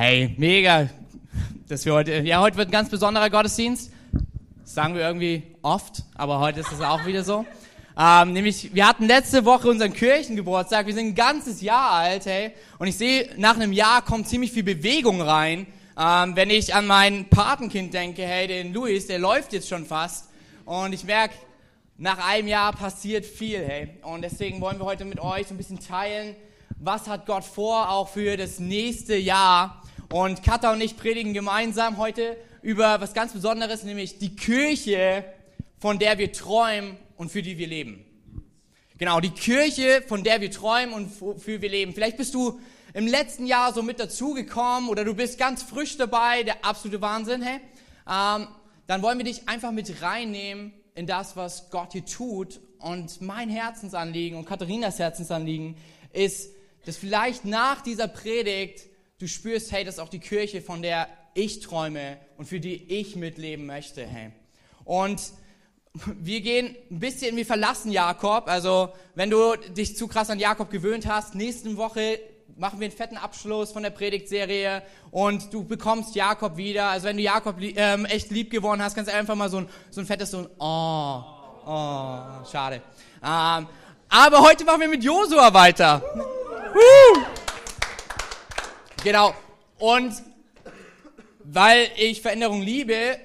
Hey, mega, dass wir heute, ja, heute wird ein ganz besonderer Gottesdienst. Das sagen wir irgendwie oft, aber heute ist es auch wieder so. Ähm, nämlich, wir hatten letzte Woche unseren Kirchengeburtstag. Wir sind ein ganzes Jahr alt, hey. Und ich sehe, nach einem Jahr kommt ziemlich viel Bewegung rein. Ähm, wenn ich an mein Patenkind denke, hey, den Luis, der läuft jetzt schon fast. Und ich merke, nach einem Jahr passiert viel, hey. Und deswegen wollen wir heute mit euch ein bisschen teilen, was hat Gott vor, auch für das nächste Jahr. Und Katha und ich predigen gemeinsam heute über was ganz Besonderes, nämlich die Kirche, von der wir träumen und für die wir leben. Genau, die Kirche, von der wir träumen und für wir leben. Vielleicht bist du im letzten Jahr so mit dazugekommen oder du bist ganz frisch dabei, der absolute Wahnsinn, hey. Ähm, dann wollen wir dich einfach mit reinnehmen in das, was Gott hier tut. Und mein Herzensanliegen und Katharinas Herzensanliegen ist, dass vielleicht nach dieser Predigt du spürst, hey, das ist auch die Kirche, von der ich träume und für die ich mitleben möchte, hey. Und wir gehen ein bisschen, wir verlassen Jakob. Also, wenn du dich zu krass an Jakob gewöhnt hast, nächste Woche machen wir einen fetten Abschluss von der Predigtserie und du bekommst Jakob wieder. Also, wenn du Jakob ähm, echt lieb geworden hast, kannst du einfach mal so ein, so ein fettes so ein Oh, oh, schade. Ähm, aber heute machen wir mit Josua weiter. Woo! Genau. Und weil ich Veränderung liebe,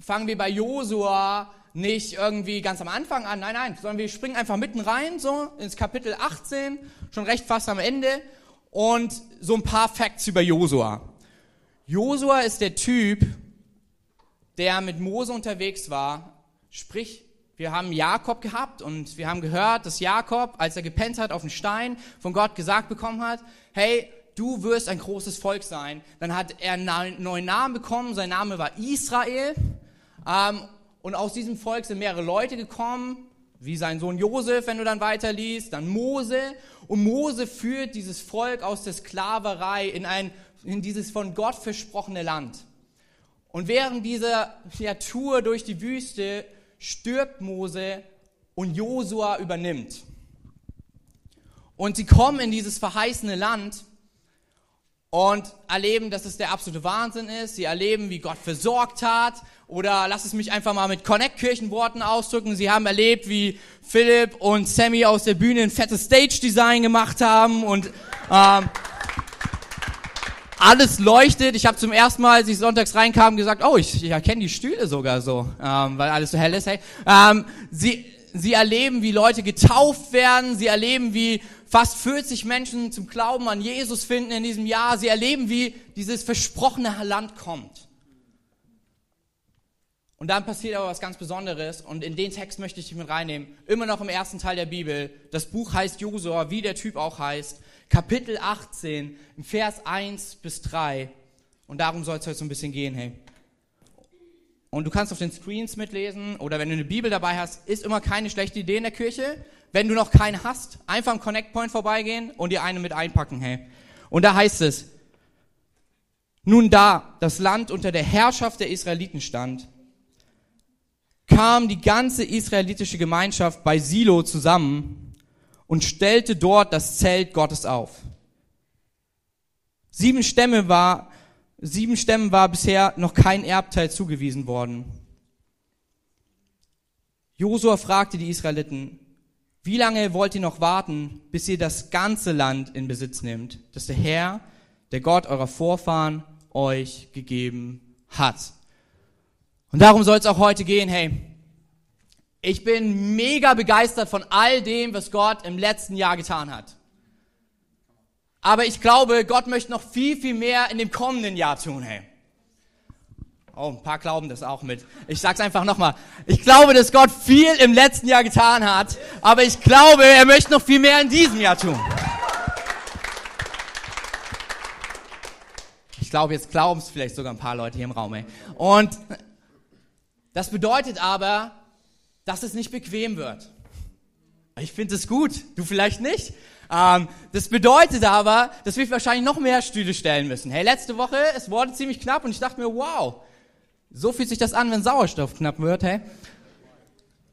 fangen wir bei Josua nicht irgendwie ganz am Anfang an, nein, nein, sondern wir springen einfach mitten rein, so ins Kapitel 18, schon recht fast am Ende und so ein paar Facts über Josua. Josua ist der Typ, der mit Mose unterwegs war, sprich, wir haben Jakob gehabt und wir haben gehört, dass Jakob, als er gepennt hat auf den Stein, von Gott gesagt bekommen hat, hey, du wirst ein großes Volk sein. Dann hat er einen neuen Namen bekommen, sein Name war Israel. Ähm, und aus diesem Volk sind mehrere Leute gekommen, wie sein Sohn Josef, wenn du dann weiterliest, dann Mose. Und Mose führt dieses Volk aus der Sklaverei in, ein, in dieses von Gott versprochene Land. Und während dieser ja, Tour durch die Wüste stirbt Mose und Josua übernimmt. Und sie kommen in dieses verheißene Land und erleben, dass es der absolute Wahnsinn ist. Sie erleben, wie Gott versorgt hat. Oder lass es mich einfach mal mit Connect-Kirchenworten ausdrücken. Sie haben erlebt, wie Philipp und Sammy aus der Bühne ein fettes Stage-Design gemacht haben und ähm, alles leuchtet. Ich habe zum ersten Mal, als ich sonntags reinkam, gesagt, oh, ich, ich erkenne die Stühle sogar so, ähm, weil alles so hell ist. Hey. Ähm, sie, sie erleben, wie Leute getauft werden. Sie erleben, wie fast 40 Menschen zum Glauben an Jesus finden in diesem Jahr. Sie erleben, wie dieses versprochene Land kommt. Und dann passiert aber was ganz Besonderes und in den Text möchte ich dich mit reinnehmen. Immer noch im ersten Teil der Bibel. Das Buch heißt Josua, wie der Typ auch heißt. Kapitel 18, Vers 1 bis 3. Und darum soll es heute so ein bisschen gehen, hey. Und du kannst auf den Screens mitlesen oder wenn du eine Bibel dabei hast, ist immer keine schlechte Idee in der Kirche. Wenn du noch keine hast, einfach am Connect Point vorbeigehen und dir eine mit einpacken, hey. Und da heißt es, nun da das Land unter der Herrschaft der Israeliten stand, kam die ganze israelitische Gemeinschaft bei Silo zusammen und stellte dort das Zelt Gottes auf. Sieben Stämme war, sieben Stämmen war bisher noch kein Erbteil zugewiesen worden. Josua fragte die Israeliten, wie lange wollt ihr noch warten, bis ihr das ganze Land in Besitz nehmt, das der Herr, der Gott eurer Vorfahren euch gegeben hat? Und darum soll es auch heute gehen. Hey, ich bin mega begeistert von all dem, was Gott im letzten Jahr getan hat. Aber ich glaube, Gott möchte noch viel, viel mehr in dem kommenden Jahr tun. Hey. Oh, ein paar glauben das auch mit. Ich sag's einfach nochmal. Ich glaube, dass Gott viel im letzten Jahr getan hat, aber ich glaube, er möchte noch viel mehr in diesem Jahr tun. Ich glaube, jetzt glauben es vielleicht sogar ein paar Leute hier im Raum. Ey. Und das bedeutet aber, dass es nicht bequem wird. Ich finde es gut, du vielleicht nicht. Ähm, das bedeutet aber, dass wir wahrscheinlich noch mehr Stühle stellen müssen. Hey, letzte Woche, es wurde ziemlich knapp und ich dachte mir, wow, so fühlt sich das an, wenn Sauerstoff knapp wird, hey.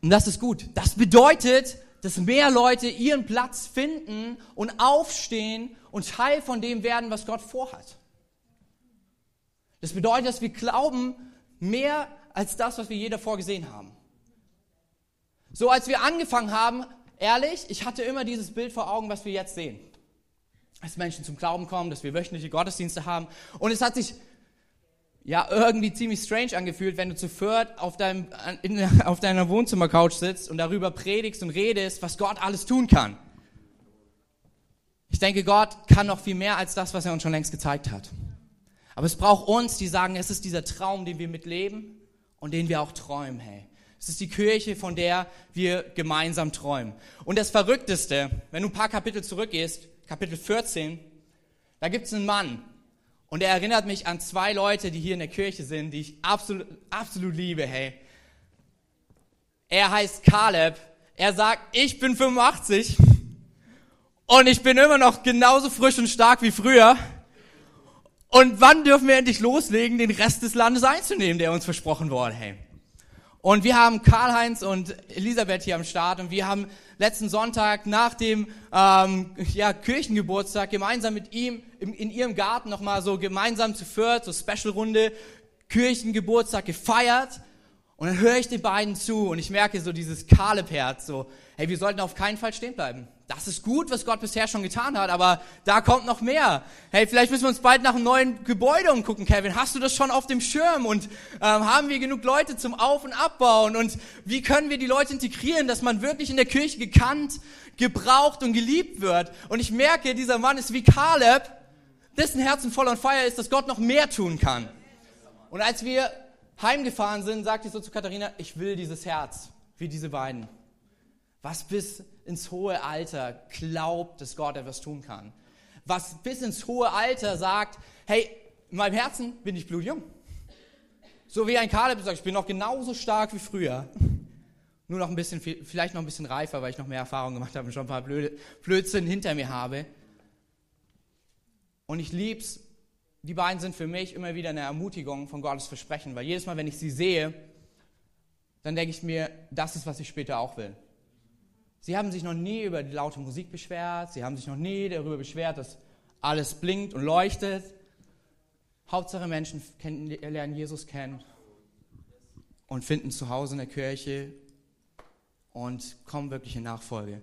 Und das ist gut. Das bedeutet, dass mehr Leute ihren Platz finden und aufstehen und Teil von dem werden, was Gott vorhat. Das bedeutet, dass wir glauben mehr als das, was wir je davor gesehen haben. So als wir angefangen haben, ehrlich, ich hatte immer dieses Bild vor Augen, was wir jetzt sehen. Dass Menschen zum Glauben kommen, dass wir wöchentliche Gottesdienste haben. Und es hat sich ja irgendwie ziemlich strange angefühlt, wenn du zu viert auf, deinem, in, auf deiner Wohnzimmercouch sitzt und darüber predigst und redest, was Gott alles tun kann. Ich denke, Gott kann noch viel mehr als das, was er uns schon längst gezeigt hat. Aber es braucht uns, die sagen, es ist dieser Traum, den wir mitleben und den wir auch träumen, hey. Es ist die Kirche, von der wir gemeinsam träumen. Und das Verrückteste, wenn du ein paar Kapitel zurückgehst, Kapitel 14, da gibt es einen Mann. Und er erinnert mich an zwei Leute, die hier in der Kirche sind, die ich absolut, absolut liebe, hey. Er heißt Caleb. Er sagt, ich bin 85 und ich bin immer noch genauso frisch und stark wie früher. Und wann dürfen wir endlich loslegen, den Rest des Landes einzunehmen, der uns versprochen wurde, hey? Und wir haben Karl-Heinz und Elisabeth hier am Start und wir haben letzten Sonntag nach dem ähm, ja, Kirchengeburtstag gemeinsam mit ihm in, in ihrem Garten nochmal so gemeinsam zu viert, so Special-Runde, Kirchengeburtstag gefeiert. Und dann höre ich den beiden zu und ich merke so dieses Kaleb-Herz, so, hey, wir sollten auf keinen Fall stehen bleiben. Das ist gut, was Gott bisher schon getan hat, aber da kommt noch mehr. Hey, vielleicht müssen wir uns bald nach einem neuen Gebäude umgucken, Kevin. Hast du das schon auf dem Schirm? Und ähm, haben wir genug Leute zum Auf- und Abbauen? Und wie können wir die Leute integrieren, dass man wirklich in der Kirche gekannt, gebraucht und geliebt wird? Und ich merke, dieser Mann ist wie Caleb, dessen Herzen voll on fire ist, dass Gott noch mehr tun kann. Und als wir heimgefahren sind, sagte ich so zu Katharina, ich will dieses Herz, wie diese beiden. Was bis ins hohe Alter glaubt, dass Gott etwas tun kann. Was bis ins hohe Alter sagt, hey, in meinem Herzen bin ich blutjung. So wie ein Kaleb sagt, ich bin noch genauso stark wie früher. Nur noch ein bisschen, vielleicht noch ein bisschen reifer, weil ich noch mehr Erfahrung gemacht habe und schon ein paar Blödsinn hinter mir habe. Und ich lieb's. Die beiden sind für mich immer wieder eine Ermutigung von Gottes Versprechen, weil jedes Mal, wenn ich sie sehe, dann denke ich mir, das ist, was ich später auch will. Sie haben sich noch nie über die laute Musik beschwert. Sie haben sich noch nie darüber beschwert, dass alles blinkt und leuchtet. Hauptsache Menschen lernen Jesus kennen und finden zu Hause in der Kirche und kommen wirklich in Nachfolge.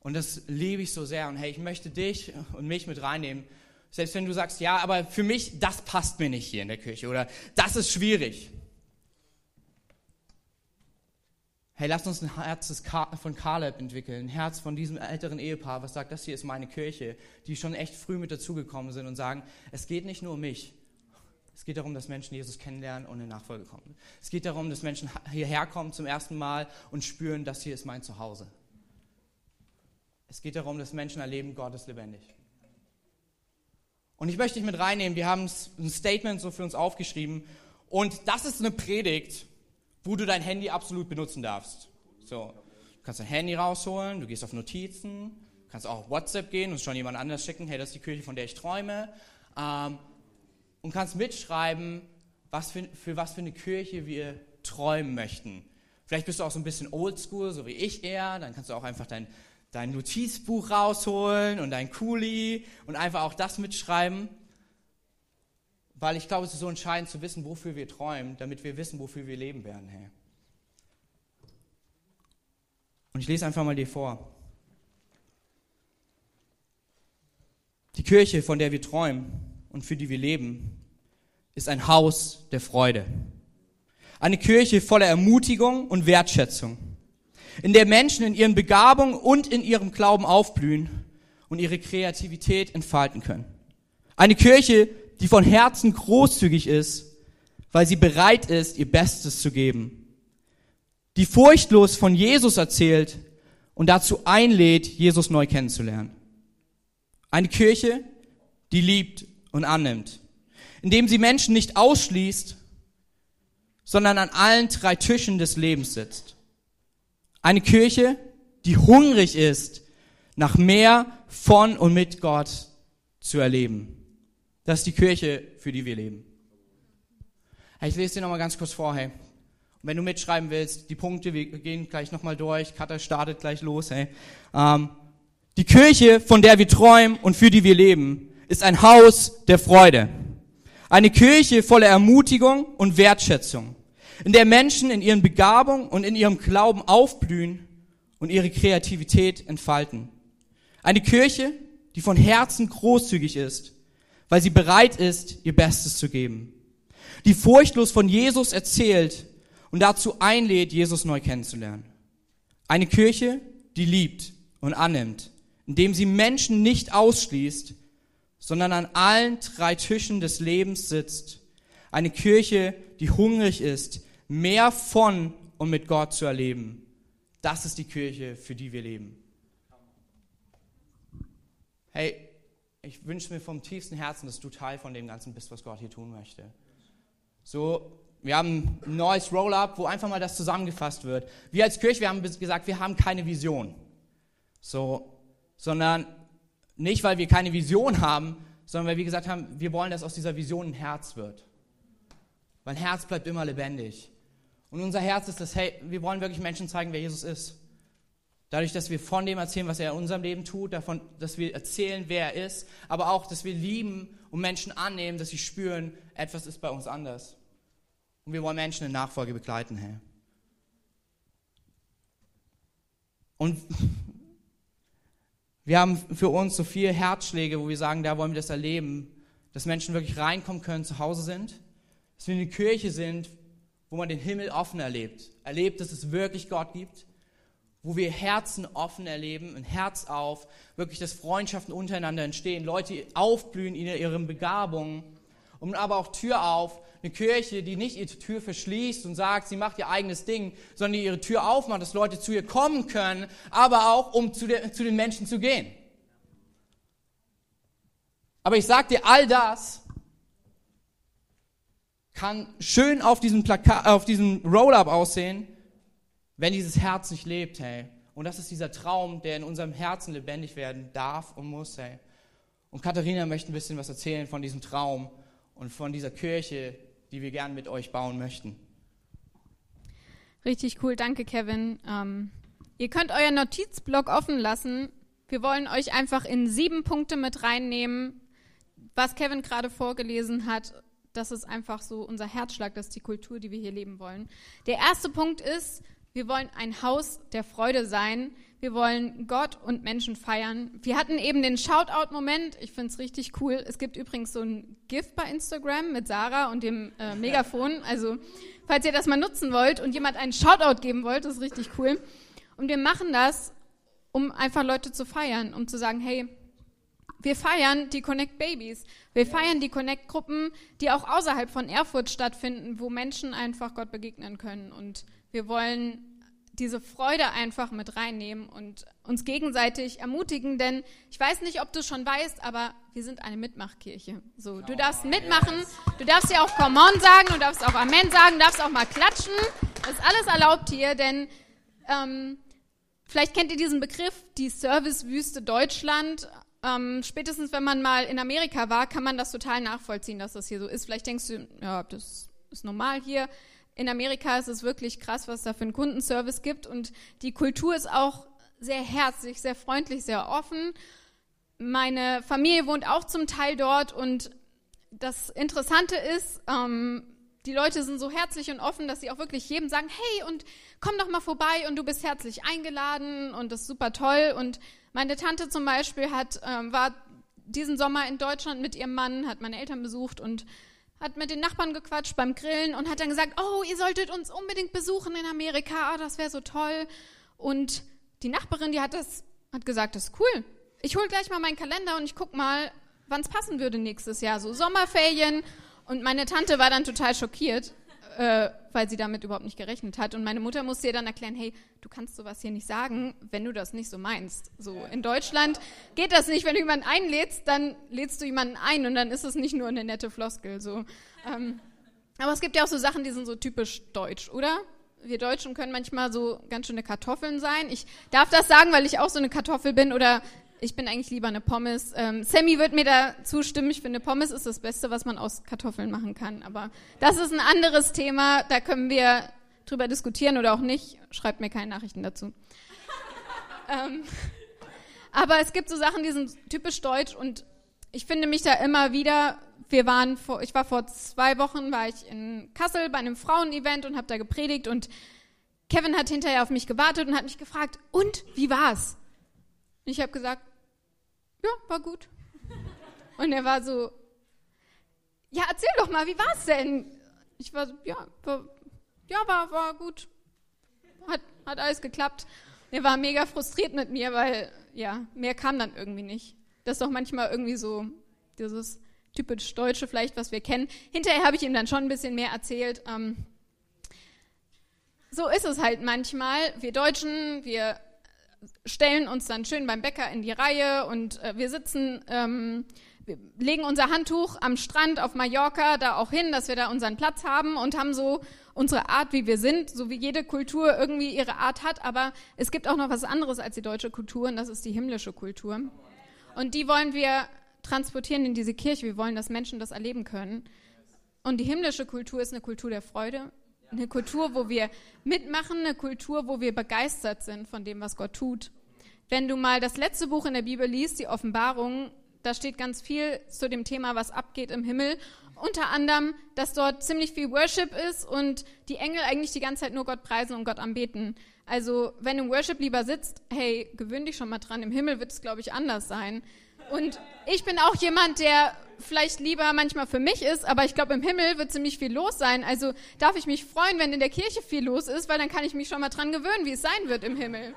Und das liebe ich so sehr. Und hey, ich möchte dich und mich mit reinnehmen. Selbst wenn du sagst, ja, aber für mich, das passt mir nicht hier in der Kirche oder das ist schwierig. Hey, lass uns ein Herz von Caleb entwickeln, ein Herz von diesem älteren Ehepaar, was sagt, das hier ist meine Kirche, die schon echt früh mit dazugekommen sind und sagen, es geht nicht nur um mich. Es geht darum, dass Menschen Jesus kennenlernen und in Nachfolge kommen. Es geht darum, dass Menschen hierher kommen zum ersten Mal und spüren, das hier ist mein Zuhause. Es geht darum, dass Menschen erleben, Gott ist lebendig. Und ich möchte dich mit reinnehmen, wir haben ein Statement so für uns aufgeschrieben und das ist eine Predigt, wo du dein Handy absolut benutzen darfst. So, du kannst dein Handy rausholen, du gehst auf Notizen, kannst auch auf WhatsApp gehen und schon jemand anders schicken, hey, das ist die Kirche, von der ich träume. Ähm, und kannst mitschreiben, was für, für was für eine Kirche wir träumen möchten. Vielleicht bist du auch so ein bisschen oldschool, so wie ich eher, dann kannst du auch einfach dein, dein Notizbuch rausholen und dein Kuli und einfach auch das mitschreiben. Weil ich glaube, es ist so entscheidend zu wissen, wofür wir träumen, damit wir wissen, wofür wir leben werden. Hey. Und ich lese einfach mal dir vor. Die Kirche, von der wir träumen und für die wir leben, ist ein Haus der Freude. Eine Kirche voller Ermutigung und Wertschätzung, in der Menschen in ihren Begabungen und in ihrem Glauben aufblühen und ihre Kreativität entfalten können. Eine Kirche, die von Herzen großzügig ist, weil sie bereit ist, ihr Bestes zu geben. Die furchtlos von Jesus erzählt und dazu einlädt, Jesus neu kennenzulernen. Eine Kirche, die liebt und annimmt, indem sie Menschen nicht ausschließt, sondern an allen drei Tischen des Lebens sitzt. Eine Kirche, die hungrig ist, nach mehr von und mit Gott zu erleben. Das ist die Kirche, für die wir leben. Ich lese dir nochmal ganz kurz vor, hey. Und wenn du mitschreiben willst, die Punkte, wir gehen gleich nochmal durch, Katha startet gleich los, hey. Ähm, die Kirche, von der wir träumen und für die wir leben, ist ein Haus der Freude. Eine Kirche voller Ermutigung und Wertschätzung, in der Menschen in ihren Begabungen und in ihrem Glauben aufblühen und ihre Kreativität entfalten. Eine Kirche, die von Herzen großzügig ist, weil sie bereit ist, ihr Bestes zu geben. Die furchtlos von Jesus erzählt und dazu einlädt, Jesus neu kennenzulernen. Eine Kirche, die liebt und annimmt, indem sie Menschen nicht ausschließt, sondern an allen drei Tischen des Lebens sitzt. Eine Kirche, die hungrig ist, mehr von und mit Gott zu erleben. Das ist die Kirche, für die wir leben. Hey, ich wünsche mir vom tiefsten Herzen, dass du Teil von dem Ganzen bist, was Gott hier tun möchte. So, wir haben ein neues Roll-up, wo einfach mal das zusammengefasst wird. Wir als Kirche, wir haben gesagt, wir haben keine Vision. So, sondern nicht, weil wir keine Vision haben, sondern weil wir gesagt haben, wir wollen, dass aus dieser Vision ein Herz wird. Weil Herz bleibt immer lebendig. Und unser Herz ist das, hey, wir wollen wirklich Menschen zeigen, wer Jesus ist. Dadurch, dass wir von dem erzählen, was er in unserem Leben tut, davon, dass wir erzählen, wer er ist, aber auch, dass wir lieben und Menschen annehmen, dass sie spüren, etwas ist bei uns anders. Und wir wollen Menschen in Nachfolge begleiten, Herr. Und wir haben für uns so viele Herzschläge, wo wir sagen, da wollen wir das erleben, dass Menschen wirklich reinkommen können, zu Hause sind, dass wir in der Kirche sind, wo man den Himmel offen erlebt, erlebt, dass es wirklich Gott gibt, wo wir Herzen offen erleben, ein Herz auf, wirklich, dass Freundschaften untereinander entstehen, Leute aufblühen in ihren Begabungen. Und aber auch Tür auf, eine Kirche, die nicht ihre Tür verschließt und sagt, sie macht ihr eigenes Ding, sondern die ihre Tür aufmacht, dass Leute zu ihr kommen können, aber auch um zu, der, zu den Menschen zu gehen. Aber ich sag dir, all das kann schön auf diesem Plakat, auf diesem Roll-up aussehen, wenn dieses Herz nicht lebt, hey. Und das ist dieser Traum, der in unserem Herzen lebendig werden darf und muss, hey. Und Katharina möchte ein bisschen was erzählen von diesem Traum und von dieser Kirche, die wir gern mit euch bauen möchten. Richtig cool, danke Kevin. Ähm, ihr könnt euer Notizblock offen lassen. Wir wollen euch einfach in sieben Punkte mit reinnehmen, was Kevin gerade vorgelesen hat. Das ist einfach so unser Herzschlag, das ist die Kultur, die wir hier leben wollen. Der erste Punkt ist, wir wollen ein Haus der Freude sein. Wir wollen Gott und Menschen feiern. Wir hatten eben den Shoutout-Moment. Ich finde es richtig cool. Es gibt übrigens so ein GIF bei Instagram mit Sarah und dem äh, Megafon. Also, falls ihr das mal nutzen wollt und jemand einen Shoutout geben wollt, ist richtig cool. Und wir machen das, um einfach Leute zu feiern, um zu sagen, hey, wir feiern die Connect Babies. Wir feiern die Connect Gruppen, die auch außerhalb von Erfurt stattfinden, wo Menschen einfach Gott begegnen können. Und wir wollen diese Freude einfach mit reinnehmen und uns gegenseitig ermutigen, denn ich weiß nicht, ob du schon weißt, aber wir sind eine Mitmachkirche. So, du darfst mitmachen, du darfst ja auch Come on sagen, du darfst auch Amen sagen, du darfst auch mal klatschen. Das ist alles erlaubt hier, denn ähm, vielleicht kennt ihr diesen Begriff, die Servicewüste Deutschland. Ähm, spätestens wenn man mal in Amerika war, kann man das total nachvollziehen, dass das hier so ist. Vielleicht denkst du, ja, das ist normal hier in Amerika ist es wirklich krass, was da für einen Kundenservice gibt und die Kultur ist auch sehr herzlich, sehr freundlich, sehr offen. Meine Familie wohnt auch zum Teil dort und das Interessante ist, ähm, die Leute sind so herzlich und offen, dass sie auch wirklich jedem sagen, hey und komm doch mal vorbei und du bist herzlich eingeladen und das ist super toll. Und meine Tante zum Beispiel hat, ähm, war diesen Sommer in Deutschland mit ihrem Mann, hat meine Eltern besucht und hat mit den Nachbarn gequatscht beim Grillen und hat dann gesagt, oh, ihr solltet uns unbedingt besuchen in Amerika, oh, das wäre so toll. Und die Nachbarin, die hat das, hat gesagt, das ist cool. Ich hole gleich mal meinen Kalender und ich guck mal, wann es passen würde nächstes Jahr, so Sommerferien. Und meine Tante war dann total schockiert, äh, weil sie damit überhaupt nicht gerechnet hat. Und meine Mutter musste ihr dann erklären, hey, du kannst sowas hier nicht sagen, wenn du das nicht so meinst. So in Deutschland geht das nicht. Wenn du jemanden einlädst, dann lädst du jemanden ein und dann ist es nicht nur eine nette Floskel. So. Ähm, aber es gibt ja auch so Sachen, die sind so typisch deutsch, oder? Wir Deutschen können manchmal so ganz schöne Kartoffeln sein. Ich darf das sagen, weil ich auch so eine Kartoffel bin oder ich bin eigentlich lieber eine Pommes. Ähm, Sammy wird mir da zustimmen. Ich finde, Pommes ist das Beste, was man aus Kartoffeln machen kann. Aber das ist ein anderes Thema. Da können wir drüber diskutieren oder auch nicht. Schreibt mir keine Nachrichten dazu. ähm, aber es gibt so Sachen, die sind typisch deutsch und ich finde mich da immer wieder, wir waren vor, ich war vor zwei Wochen, war ich in Kassel bei einem Frauenevent und habe da gepredigt und Kevin hat hinterher auf mich gewartet und hat mich gefragt, und wie war's? Und ich habe gesagt, ja, war gut. Und er war so, ja, erzähl doch mal, wie war's denn? Ich war so, ja, war, ja, war, war gut. Hat, hat alles geklappt. Er war mega frustriert mit mir, weil, ja, mehr kam dann irgendwie nicht. Das ist doch manchmal irgendwie so dieses typisch Deutsche vielleicht, was wir kennen. Hinterher habe ich ihm dann schon ein bisschen mehr erzählt. Ähm, so ist es halt manchmal. Wir Deutschen, wir stellen uns dann schön beim Bäcker in die Reihe und äh, wir sitzen, ähm, wir legen unser Handtuch am Strand auf Mallorca da auch hin, dass wir da unseren Platz haben und haben so unsere Art, wie wir sind, so wie jede Kultur irgendwie ihre Art hat. Aber es gibt auch noch was anderes als die deutsche Kultur und das ist die himmlische Kultur. Und die wollen wir transportieren in diese Kirche. Wir wollen, dass Menschen das erleben können. Und die himmlische Kultur ist eine Kultur der Freude, eine Kultur, wo wir mitmachen, eine Kultur, wo wir begeistert sind von dem, was Gott tut. Wenn du mal das letzte Buch in der Bibel liest, die Offenbarung, da steht ganz viel zu dem Thema, was abgeht im Himmel. Unter anderem, dass dort ziemlich viel Worship ist und die Engel eigentlich die ganze Zeit nur Gott preisen und Gott anbeten. Also, wenn du im Worship lieber sitzt, hey, gewöhn dich schon mal dran. Im Himmel wird es, glaube ich, anders sein. Und ich bin auch jemand, der vielleicht lieber manchmal für mich ist, aber ich glaube, im Himmel wird ziemlich viel los sein. Also darf ich mich freuen, wenn in der Kirche viel los ist, weil dann kann ich mich schon mal dran gewöhnen, wie es sein wird im Himmel.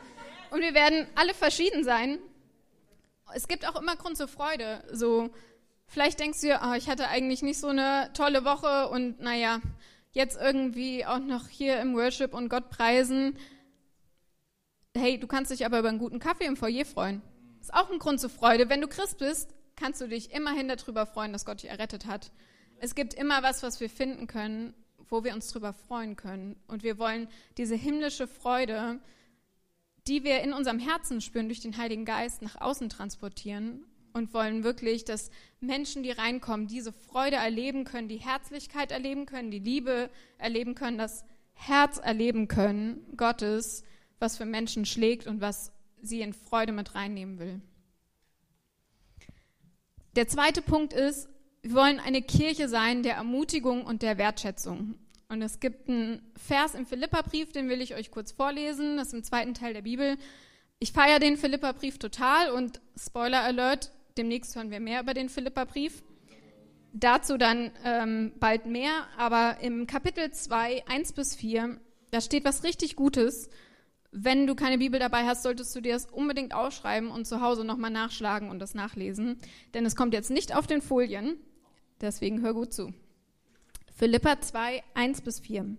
Und wir werden alle verschieden sein. Es gibt auch immer Grund zur Freude. So, vielleicht denkst du, oh, ich hatte eigentlich nicht so eine tolle Woche und naja, jetzt irgendwie auch noch hier im Worship und Gott preisen. Hey, du kannst dich aber über einen guten Kaffee im Foyer freuen. Ist auch ein Grund zur Freude. Wenn du Christ bist, kannst du dich immerhin darüber freuen, dass Gott dich errettet hat. Es gibt immer was, was wir finden können, wo wir uns darüber freuen können. Und wir wollen diese himmlische Freude, die wir in unserem Herzen spüren, durch den Heiligen Geist nach außen transportieren und wollen wirklich, dass Menschen, die reinkommen, diese Freude erleben können, die Herzlichkeit erleben können, die Liebe erleben können, das Herz erleben können Gottes, was für Menschen schlägt und was sie in Freude mit reinnehmen will. Der zweite Punkt ist, wir wollen eine Kirche sein der Ermutigung und der Wertschätzung. Und es gibt einen Vers im Philipperbrief, den will ich euch kurz vorlesen. Das ist im zweiten Teil der Bibel. Ich feiere den Philipperbrief total und Spoiler Alert, demnächst hören wir mehr über den Philipperbrief. Dazu dann ähm, bald mehr, aber im Kapitel 2, 1 bis 4, da steht was richtig Gutes wenn du keine Bibel dabei hast, solltest du dir das unbedingt aufschreiben und zu Hause nochmal nachschlagen und das nachlesen. Denn es kommt jetzt nicht auf den Folien. Deswegen hör gut zu. Philippa 2, 1 bis 4.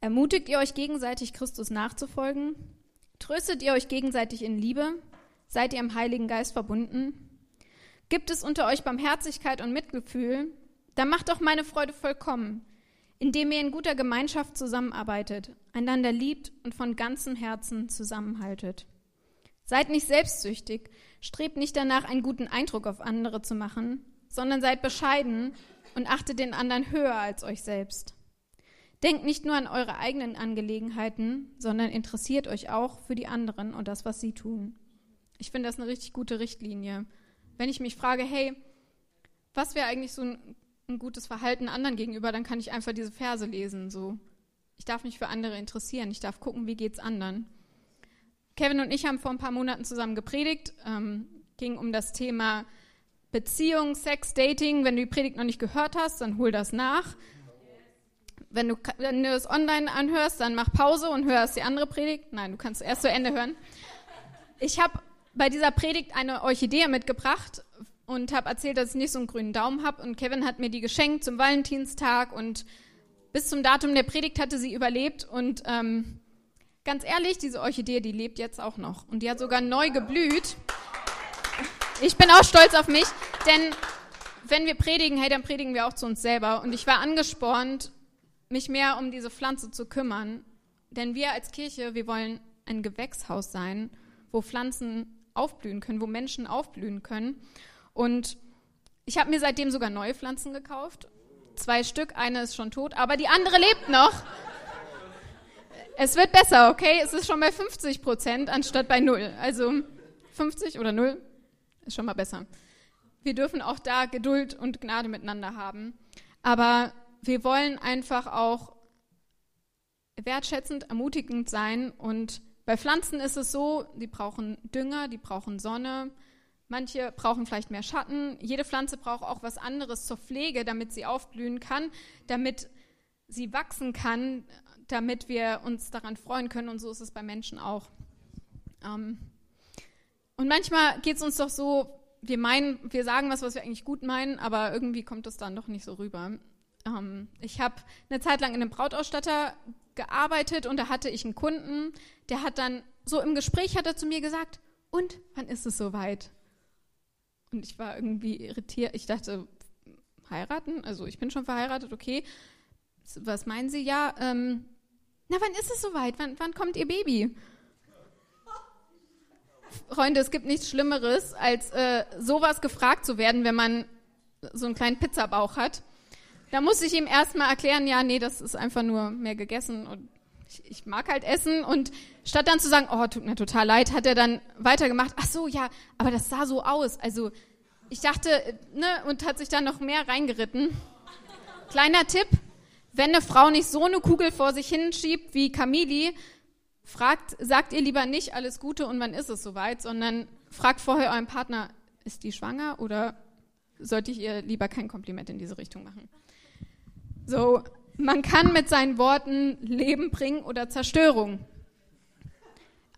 Ermutigt ihr euch gegenseitig, Christus nachzufolgen? Tröstet ihr euch gegenseitig in Liebe? Seid ihr im Heiligen Geist verbunden? Gibt es unter euch Barmherzigkeit und Mitgefühl? Dann macht doch meine Freude vollkommen indem ihr in guter Gemeinschaft zusammenarbeitet, einander liebt und von ganzem Herzen zusammenhaltet. Seid nicht selbstsüchtig, strebt nicht danach, einen guten Eindruck auf andere zu machen, sondern seid bescheiden und achtet den anderen höher als euch selbst. Denkt nicht nur an eure eigenen Angelegenheiten, sondern interessiert euch auch für die anderen und das, was sie tun. Ich finde das eine richtig gute Richtlinie. Wenn ich mich frage, hey, was wäre eigentlich so ein ein gutes Verhalten anderen gegenüber, dann kann ich einfach diese Verse lesen. So, ich darf mich für andere interessieren. Ich darf gucken, wie geht's anderen. Kevin und ich haben vor ein paar Monaten zusammen gepredigt. Ähm, ging um das Thema Beziehung, Sex, Dating. Wenn du die Predigt noch nicht gehört hast, dann hol das nach. Wenn du, wenn du es online anhörst, dann mach Pause und hörst die andere Predigt. Nein, du kannst erst zu Ende hören. Ich habe bei dieser Predigt eine Orchidee mitgebracht und habe erzählt, dass ich nicht so einen grünen Daumen habe. Und Kevin hat mir die geschenkt zum Valentinstag und bis zum Datum der Predigt hatte sie überlebt. Und ähm, ganz ehrlich, diese Orchidee, die lebt jetzt auch noch. Und die hat sogar neu geblüht. Ich bin auch stolz auf mich, denn wenn wir predigen, hey, dann predigen wir auch zu uns selber. Und ich war angespornt, mich mehr um diese Pflanze zu kümmern. Denn wir als Kirche, wir wollen ein Gewächshaus sein, wo Pflanzen aufblühen können, wo Menschen aufblühen können. Und ich habe mir seitdem sogar neue Pflanzen gekauft. Zwei Stück, eine ist schon tot, aber die andere lebt noch. Es wird besser, okay? Es ist schon bei 50 Prozent anstatt bei null. Also 50 oder null ist schon mal besser. wir dürfen auch da Geduld und Gnade miteinander haben. Aber wir wollen einfach auch wertschätzend, ermutigend sein. Und bei Pflanzen ist es so, die brauchen Dünger, die brauchen Sonne. Manche brauchen vielleicht mehr Schatten. Jede Pflanze braucht auch was anderes zur Pflege, damit sie aufblühen kann, damit sie wachsen kann, damit wir uns daran freuen können. Und so ist es bei Menschen auch. Ähm und manchmal geht es uns doch so, wir meinen, wir sagen was, was wir eigentlich gut meinen, aber irgendwie kommt es dann doch nicht so rüber. Ähm ich habe eine Zeit lang in einem Brautausstatter gearbeitet und da hatte ich einen Kunden, der hat dann so im Gespräch hat er zu mir gesagt, und wann ist es soweit? Und ich war irgendwie irritiert. Ich dachte, heiraten? Also ich bin schon verheiratet, okay. Was meinen Sie? Ja, ähm, na, wann ist es soweit? Wann, wann kommt Ihr Baby? Freunde, es gibt nichts Schlimmeres, als äh, sowas gefragt zu werden, wenn man so einen kleinen Pizzabauch hat. Da muss ich ihm erstmal erklären, ja, nee, das ist einfach nur mehr gegessen und ich, ich, mag halt Essen und statt dann zu sagen, oh, tut mir total leid, hat er dann weitergemacht, ach so, ja, aber das sah so aus. Also ich dachte, ne, und hat sich dann noch mehr reingeritten. Kleiner Tipp, wenn eine Frau nicht so eine Kugel vor sich hinschiebt wie Camili, fragt, sagt ihr lieber nicht alles Gute und wann ist es soweit, sondern fragt vorher euren Partner, ist die schwanger oder sollte ich ihr lieber kein Kompliment in diese Richtung machen? So, man kann mit seinen Worten Leben bringen oder Zerstörung.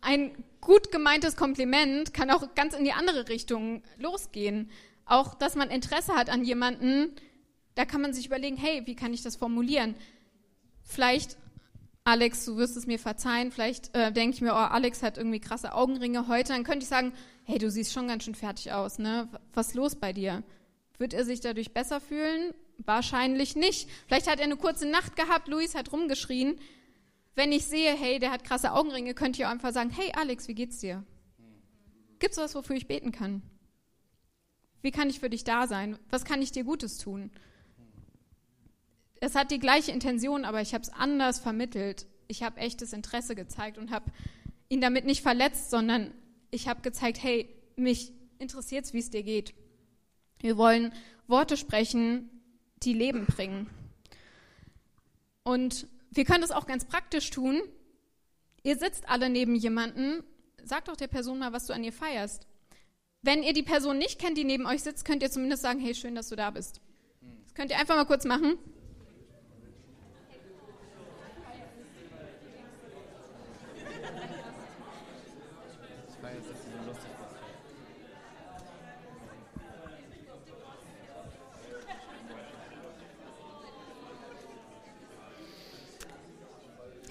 Ein gut gemeintes Kompliment kann auch ganz in die andere Richtung losgehen. Auch, dass man Interesse hat an jemanden, da kann man sich überlegen, hey, wie kann ich das formulieren? Vielleicht, Alex, du wirst es mir verzeihen, vielleicht äh, denke ich mir, oh, Alex hat irgendwie krasse Augenringe heute, dann könnte ich sagen, hey, du siehst schon ganz schön fertig aus, ne? Was ist los bei dir? Wird er sich dadurch besser fühlen? Wahrscheinlich nicht. Vielleicht hat er eine kurze Nacht gehabt, Luis hat rumgeschrien. Wenn ich sehe, hey, der hat krasse Augenringe, könnt ihr einfach sagen, hey Alex, wie geht's dir? Gibt's was, wofür ich beten kann? Wie kann ich für dich da sein? Was kann ich dir Gutes tun? Es hat die gleiche Intention, aber ich habe es anders vermittelt. Ich habe echtes Interesse gezeigt und habe ihn damit nicht verletzt, sondern ich habe gezeigt, hey, mich interessiert es, wie es dir geht. Wir wollen Worte sprechen, die Leben bringen. Und wir können das auch ganz praktisch tun. Ihr sitzt alle neben jemanden, sagt doch der Person mal, was du an ihr feierst. Wenn ihr die Person nicht kennt, die neben euch sitzt, könnt ihr zumindest sagen, hey, schön, dass du da bist. Das könnt ihr einfach mal kurz machen.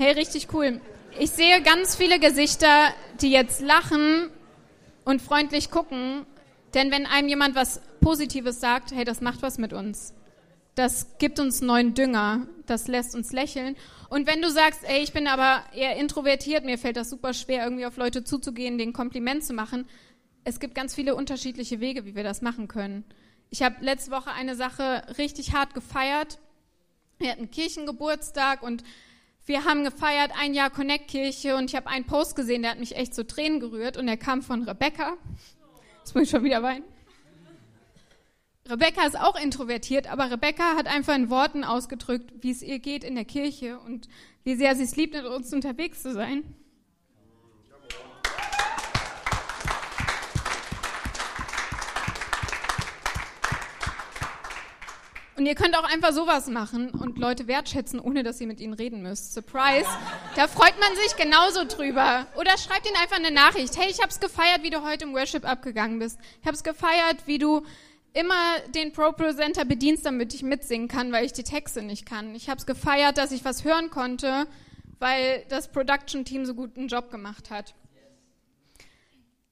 Hey, richtig cool. Ich sehe ganz viele Gesichter, die jetzt lachen und freundlich gucken, denn wenn einem jemand was Positives sagt, hey, das macht was mit uns. Das gibt uns neuen Dünger, das lässt uns lächeln. Und wenn du sagst, ey, ich bin aber eher introvertiert, mir fällt das super schwer, irgendwie auf Leute zuzugehen, den Kompliment zu machen, es gibt ganz viele unterschiedliche Wege, wie wir das machen können. Ich habe letzte Woche eine Sache richtig hart gefeiert. Wir hatten Kirchengeburtstag und wir haben gefeiert, ein Jahr Connect-Kirche und ich habe einen Post gesehen, der hat mich echt zu Tränen gerührt und der kam von Rebecca. Jetzt muss ich schon wieder weinen. Rebecca ist auch introvertiert, aber Rebecca hat einfach in Worten ausgedrückt, wie es ihr geht in der Kirche und wie sehr sie es liebt, mit uns unterwegs zu sein. Und ihr könnt auch einfach sowas machen und Leute wertschätzen, ohne dass ihr mit ihnen reden müsst. Surprise. Da freut man sich genauso drüber. Oder schreibt ihnen einfach eine Nachricht. Hey, ich hab's gefeiert, wie du heute im Worship abgegangen bist. Ich hab's gefeiert, wie du immer den Pro Presenter bedienst, damit ich mitsingen kann, weil ich die Texte nicht kann. Ich hab's gefeiert, dass ich was hören konnte, weil das Production Team so gut einen Job gemacht hat.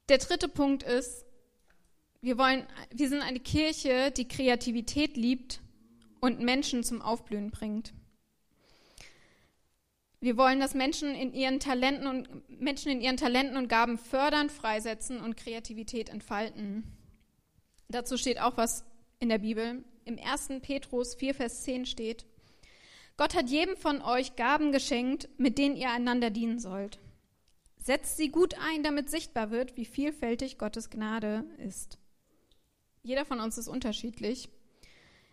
Der dritte Punkt ist, wir wollen, wir sind eine Kirche, die Kreativität liebt und Menschen zum Aufblühen bringt. Wir wollen, dass Menschen in ihren Talenten und Menschen in ihren Talenten und Gaben fördern, freisetzen und Kreativität entfalten. Dazu steht auch was in der Bibel. Im 1. Petrus 4, Vers 10 steht, Gott hat jedem von euch Gaben geschenkt, mit denen ihr einander dienen sollt. Setzt sie gut ein, damit sichtbar wird, wie vielfältig Gottes Gnade ist. Jeder von uns ist unterschiedlich.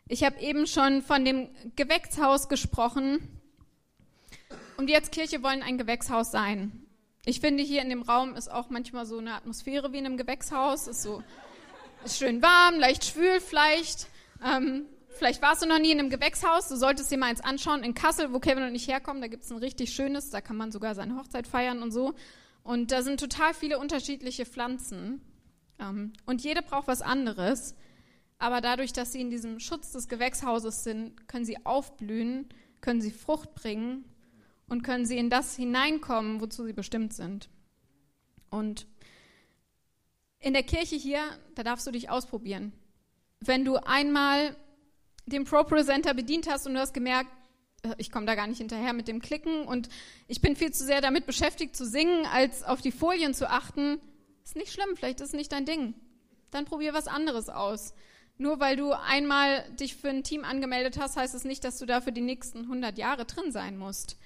Ich habe eben schon von dem Gewächshaus gesprochen. Und wir als Kirche wollen ein Gewächshaus sein. Ich finde, hier in dem Raum ist auch manchmal so eine Atmosphäre wie in einem Gewächshaus. Ist so, ist schön warm, leicht schwül vielleicht. Ähm, vielleicht warst du noch nie in einem Gewächshaus. Du solltest dir mal eins anschauen. In Kassel, wo Kevin und ich herkommen, da gibt es ein richtig schönes. Da kann man sogar seine Hochzeit feiern und so. Und da sind total viele unterschiedliche Pflanzen. Ähm, und jede braucht was anderes. Aber dadurch, dass sie in diesem Schutz des Gewächshauses sind, können sie aufblühen, können sie Frucht bringen und können sie in das hineinkommen, wozu sie bestimmt sind. Und in der Kirche hier, da darfst du dich ausprobieren. Wenn du einmal den Pro-Presenter bedient hast und du hast gemerkt, äh, ich komme da gar nicht hinterher mit dem Klicken und ich bin viel zu sehr damit beschäftigt zu singen, als auf die Folien zu achten, ist nicht schlimm, vielleicht ist es nicht dein Ding. Dann probier was anderes aus. Nur weil du einmal dich für ein Team angemeldet hast, heißt es nicht, dass du da für die nächsten 100 Jahre drin sein musst.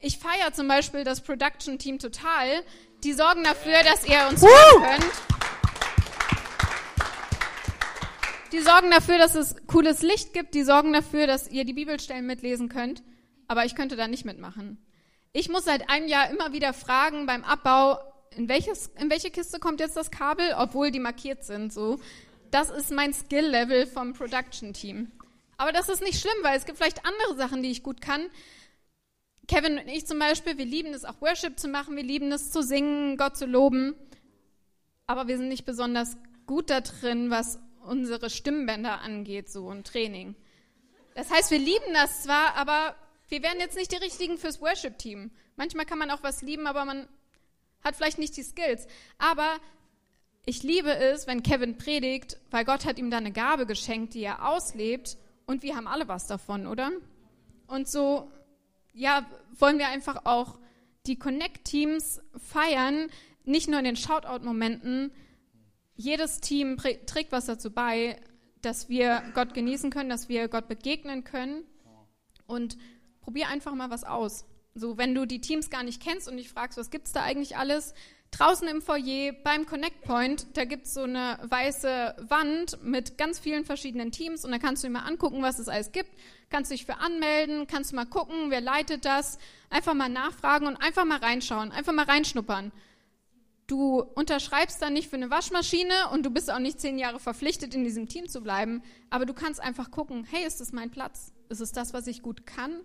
Ich feiere zum Beispiel das Production-Team total. Die sorgen dafür, dass ihr uns hören könnt. Die sorgen dafür, dass es cooles Licht gibt. Die sorgen dafür, dass ihr die Bibelstellen mitlesen könnt. Aber ich könnte da nicht mitmachen. Ich muss seit einem Jahr immer wieder fragen beim Abbau, in, welches, in welche Kiste kommt jetzt das Kabel, obwohl die markiert sind. So das ist mein Skill-Level vom Production-Team. Aber das ist nicht schlimm, weil es gibt vielleicht andere Sachen, die ich gut kann. Kevin und ich zum Beispiel, wir lieben es auch Worship zu machen, wir lieben es zu singen, Gott zu loben. Aber wir sind nicht besonders gut da drin, was unsere Stimmbänder angeht, so ein Training. Das heißt, wir lieben das zwar, aber wir wären jetzt nicht die richtigen fürs Worship-Team. Manchmal kann man auch was lieben, aber man hat vielleicht nicht die Skills. Aber ich liebe es, wenn Kevin predigt, weil Gott hat ihm da eine Gabe geschenkt, die er auslebt und wir haben alle was davon, oder? Und so, ja, wollen wir einfach auch die Connect-Teams feiern, nicht nur in den Shoutout-Momenten. Jedes Team trägt was dazu bei, dass wir Gott genießen können, dass wir Gott begegnen können. Und probier einfach mal was aus. So, wenn du die Teams gar nicht kennst und dich fragst, was gibt's da eigentlich alles, Draußen im Foyer beim Connect Point, da gibt es so eine weiße Wand mit ganz vielen verschiedenen Teams und da kannst du dir mal angucken, was es alles gibt. Kannst dich für anmelden, kannst du mal gucken, wer leitet das, einfach mal nachfragen und einfach mal reinschauen, einfach mal reinschnuppern. Du unterschreibst dann nicht für eine Waschmaschine und du bist auch nicht zehn Jahre verpflichtet, in diesem Team zu bleiben, aber du kannst einfach gucken, hey, ist das mein Platz? Ist es das, was ich gut kann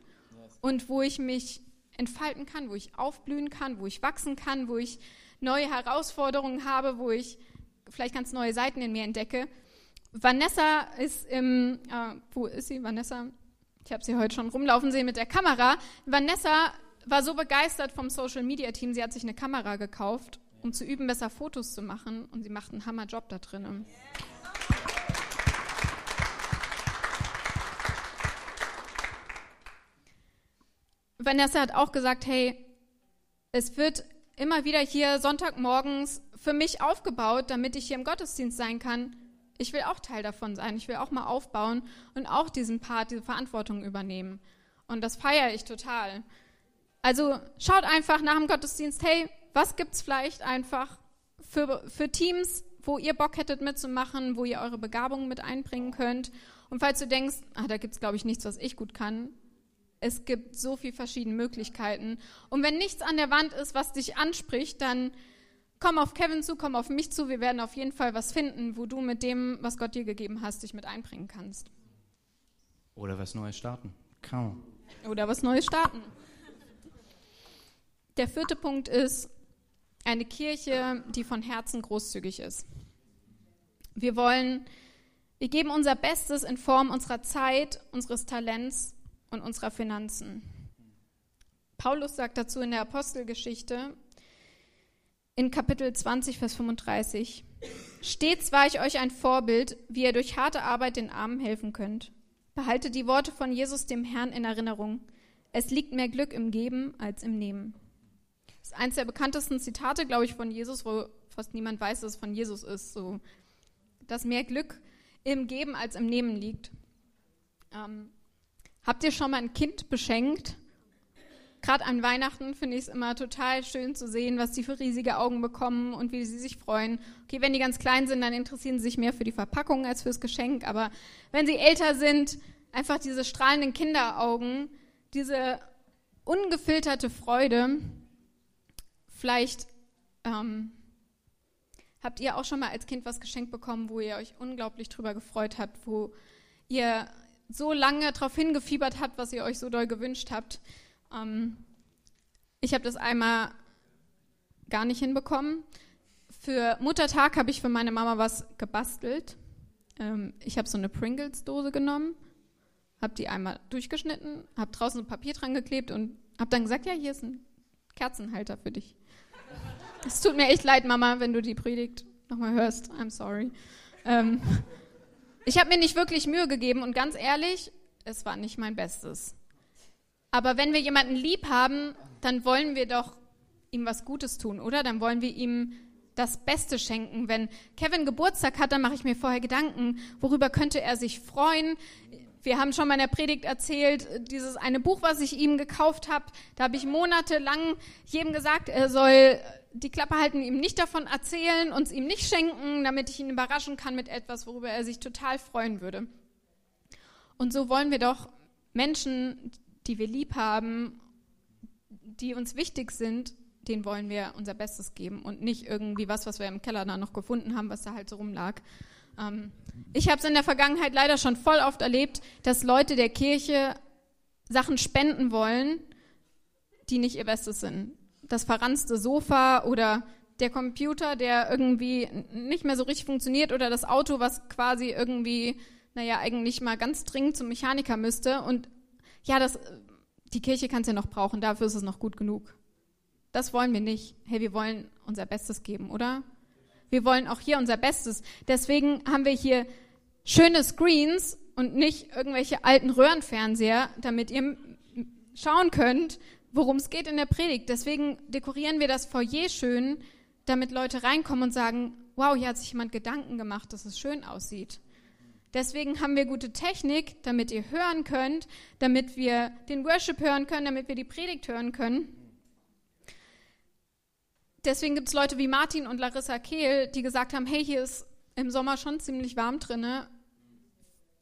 und wo ich mich entfalten kann, wo ich aufblühen kann, wo ich wachsen kann, wo ich neue Herausforderungen habe, wo ich vielleicht ganz neue Seiten in mir entdecke. Vanessa ist im, äh, wo ist sie, Vanessa? Ich habe sie heute schon rumlaufen sehen mit der Kamera. Vanessa war so begeistert vom Social Media Team, sie hat sich eine Kamera gekauft, um zu üben, besser Fotos zu machen und sie macht einen Hammerjob da drin. Vanessa hat auch gesagt, hey, es wird immer wieder hier Sonntagmorgens für mich aufgebaut, damit ich hier im Gottesdienst sein kann. Ich will auch Teil davon sein. Ich will auch mal aufbauen und auch diesen Part, diese Verantwortung übernehmen. Und das feiere ich total. Also schaut einfach nach dem Gottesdienst, hey, was gibt's vielleicht einfach für, für Teams, wo ihr Bock hättet mitzumachen, wo ihr eure Begabungen mit einbringen könnt. Und falls du denkst, ah, da gibt's glaube ich nichts, was ich gut kann, es gibt so viele verschiedene Möglichkeiten. Und wenn nichts an der Wand ist, was dich anspricht, dann komm auf Kevin zu, komm auf mich zu. Wir werden auf jeden Fall was finden, wo du mit dem, was Gott dir gegeben hast, dich mit einbringen kannst. Oder was Neues starten. Kaum. Oder was Neues starten. Der vierte Punkt ist eine Kirche, die von Herzen großzügig ist. Wir wollen, wir geben unser Bestes in Form unserer Zeit, unseres Talents und unserer Finanzen. Paulus sagt dazu in der Apostelgeschichte in Kapitel 20, Vers 35, Stets war ich euch ein Vorbild, wie ihr durch harte Arbeit den Armen helfen könnt. Behaltet die Worte von Jesus dem Herrn in Erinnerung. Es liegt mehr Glück im Geben als im Nehmen. Das ist eines der bekanntesten Zitate, glaube ich, von Jesus, wo fast niemand weiß, dass es von Jesus ist. So, dass mehr Glück im Geben als im Nehmen liegt. Ähm, Habt ihr schon mal ein Kind beschenkt gerade an Weihnachten finde ich es immer total schön zu sehen, was die für riesige Augen bekommen und wie sie sich freuen. Okay, wenn die ganz klein sind, dann interessieren sie sich mehr für die Verpackung als fürs Geschenk. Aber wenn sie älter sind, einfach diese strahlenden Kinderaugen, diese ungefilterte Freude. Vielleicht ähm, habt ihr auch schon mal als Kind was geschenkt bekommen, wo ihr euch unglaublich drüber gefreut habt, wo ihr so lange darauf hingefiebert habt, was ihr euch so doll gewünscht habt. Ähm, ich habe das einmal gar nicht hinbekommen. Für Muttertag habe ich für meine Mama was gebastelt. Ähm, ich habe so eine Pringles-Dose genommen, habe die einmal durchgeschnitten, habe draußen ein Papier dran geklebt und habe dann gesagt, ja, hier ist ein Kerzenhalter für dich. Es tut mir echt leid, Mama, wenn du die Predigt nochmal hörst. I'm sorry. Ähm, ich habe mir nicht wirklich Mühe gegeben und ganz ehrlich, es war nicht mein Bestes. Aber wenn wir jemanden lieb haben, dann wollen wir doch ihm was Gutes tun, oder? Dann wollen wir ihm das Beste schenken. Wenn Kevin Geburtstag hat, dann mache ich mir vorher Gedanken, worüber könnte er sich freuen. Wir haben schon mal in der Predigt erzählt, dieses eine Buch, was ich ihm gekauft habe, da habe ich monatelang jedem gesagt, er soll die Klappe halten, ihm nicht davon erzählen, uns ihm nicht schenken, damit ich ihn überraschen kann mit etwas, worüber er sich total freuen würde. Und so wollen wir doch Menschen, die wir lieb haben, die uns wichtig sind, denen wollen wir unser Bestes geben und nicht irgendwie was, was wir im Keller da noch gefunden haben, was da halt so rumlag. Ähm, ich habe es in der Vergangenheit leider schon voll oft erlebt, dass Leute der Kirche Sachen spenden wollen, die nicht ihr Bestes sind. Das verranzte Sofa oder der Computer, der irgendwie nicht mehr so richtig funktioniert oder das Auto, was quasi irgendwie, naja, eigentlich mal ganz dringend zum Mechaniker müsste. Und ja, das, die Kirche kann es ja noch brauchen, dafür ist es noch gut genug. Das wollen wir nicht. Hey, wir wollen unser Bestes geben, oder? Wir wollen auch hier unser Bestes. Deswegen haben wir hier schöne Screens und nicht irgendwelche alten Röhrenfernseher, damit ihr schauen könnt, worum es geht in der Predigt. Deswegen dekorieren wir das Foyer schön, damit Leute reinkommen und sagen, wow, hier hat sich jemand Gedanken gemacht, dass es schön aussieht. Deswegen haben wir gute Technik, damit ihr hören könnt, damit wir den Worship hören können, damit wir die Predigt hören können. Deswegen gibt es Leute wie Martin und Larissa Kehl, die gesagt haben, hey, hier ist im Sommer schon ziemlich warm drinne.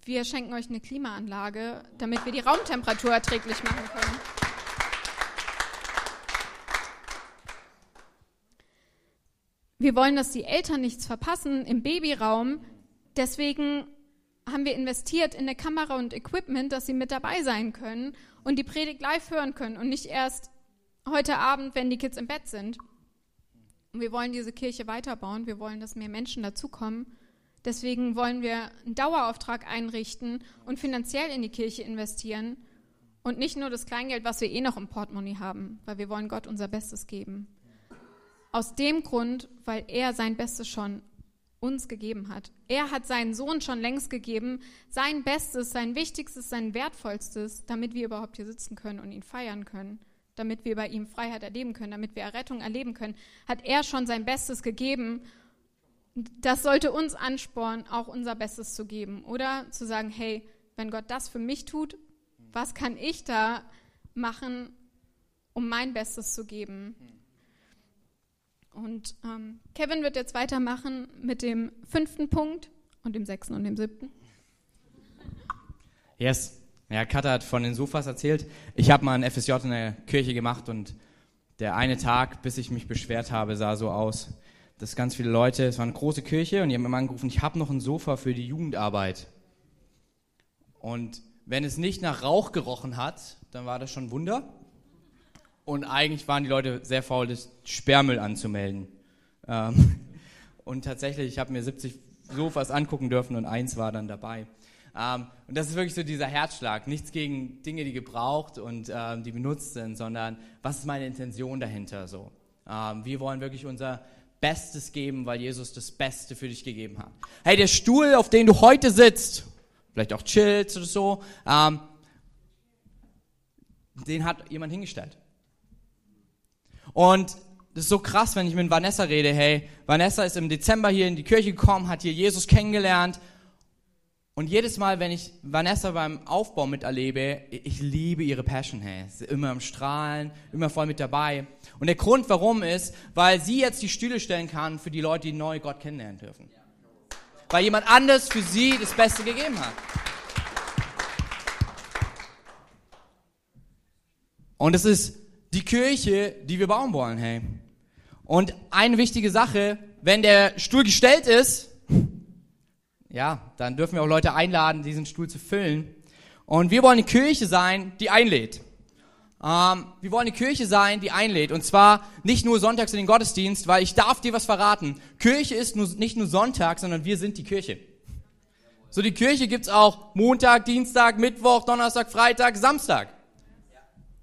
Wir schenken euch eine Klimaanlage, damit wir die Raumtemperatur erträglich machen können. Wir wollen, dass die Eltern nichts verpassen im Babyraum. Deswegen haben wir investiert in eine Kamera und Equipment, dass sie mit dabei sein können und die Predigt live hören können und nicht erst heute Abend, wenn die Kids im Bett sind. Und wir wollen diese Kirche weiterbauen. Wir wollen, dass mehr Menschen dazukommen. Deswegen wollen wir einen Dauerauftrag einrichten und finanziell in die Kirche investieren und nicht nur das Kleingeld, was wir eh noch im Portemonnaie haben, weil wir wollen Gott unser Bestes geben. Aus dem Grund, weil er sein Bestes schon uns gegeben hat. Er hat seinen Sohn schon längst gegeben, sein Bestes, sein Wichtigstes, sein Wertvollstes, damit wir überhaupt hier sitzen können und ihn feiern können damit wir bei ihm Freiheit erleben können, damit wir Errettung erleben können, hat er schon sein Bestes gegeben. Das sollte uns anspornen, auch unser Bestes zu geben. Oder zu sagen, hey, wenn Gott das für mich tut, was kann ich da machen, um mein Bestes zu geben? Und ähm, Kevin wird jetzt weitermachen mit dem fünften Punkt und dem sechsten und dem siebten. Yes. Ja, Katha hat von den Sofas erzählt. Ich habe mal ein FSJ in der Kirche gemacht und der eine Tag, bis ich mich beschwert habe, sah so aus, dass ganz viele Leute, es war eine große Kirche und die haben immer angerufen, ich habe noch ein Sofa für die Jugendarbeit. Und wenn es nicht nach Rauch gerochen hat, dann war das schon Wunder. Und eigentlich waren die Leute sehr faul, das Sperrmüll anzumelden. Ähm, und tatsächlich, ich habe mir 70 Sofas angucken dürfen und eins war dann dabei. Ähm, und das ist wirklich so dieser Herzschlag. Nichts gegen Dinge, die gebraucht und ähm, die benutzt sind, sondern was ist meine Intention dahinter so? Ähm, wir wollen wirklich unser Bestes geben, weil Jesus das Beste für dich gegeben hat. Hey, der Stuhl, auf dem du heute sitzt, vielleicht auch chillst oder so, den hat jemand hingestellt. Und das ist so krass, wenn ich mit Vanessa rede. Hey, Vanessa ist im Dezember hier in die Kirche gekommen, hat hier Jesus kennengelernt Und jedes Mal, wenn ich Vanessa beim Aufbau miterlebe, ich liebe ihre Passion, hey. Sie ist immer am Strahlen, immer voll mit dabei. Und der Grund, warum ist, weil sie jetzt die Stühle stellen kann für die Leute, die neu Gott kennenlernen dürfen. Weil jemand anders für sie das Beste gegeben hat. Und es ist die Kirche, die wir bauen wollen, hey. Und eine wichtige Sache, wenn der Stuhl gestellt ist, ja, dann dürfen wir auch Leute einladen, diesen Stuhl zu füllen. Und wir wollen eine Kirche sein, die einlädt. Ähm, wir wollen eine Kirche sein, die einlädt. Und zwar nicht nur sonntags in den Gottesdienst, weil ich darf dir was verraten. Kirche ist nur, nicht nur Sonntag, sondern wir sind die Kirche. So, die Kirche gibt's auch Montag, Dienstag, Mittwoch, Donnerstag, Freitag, Samstag.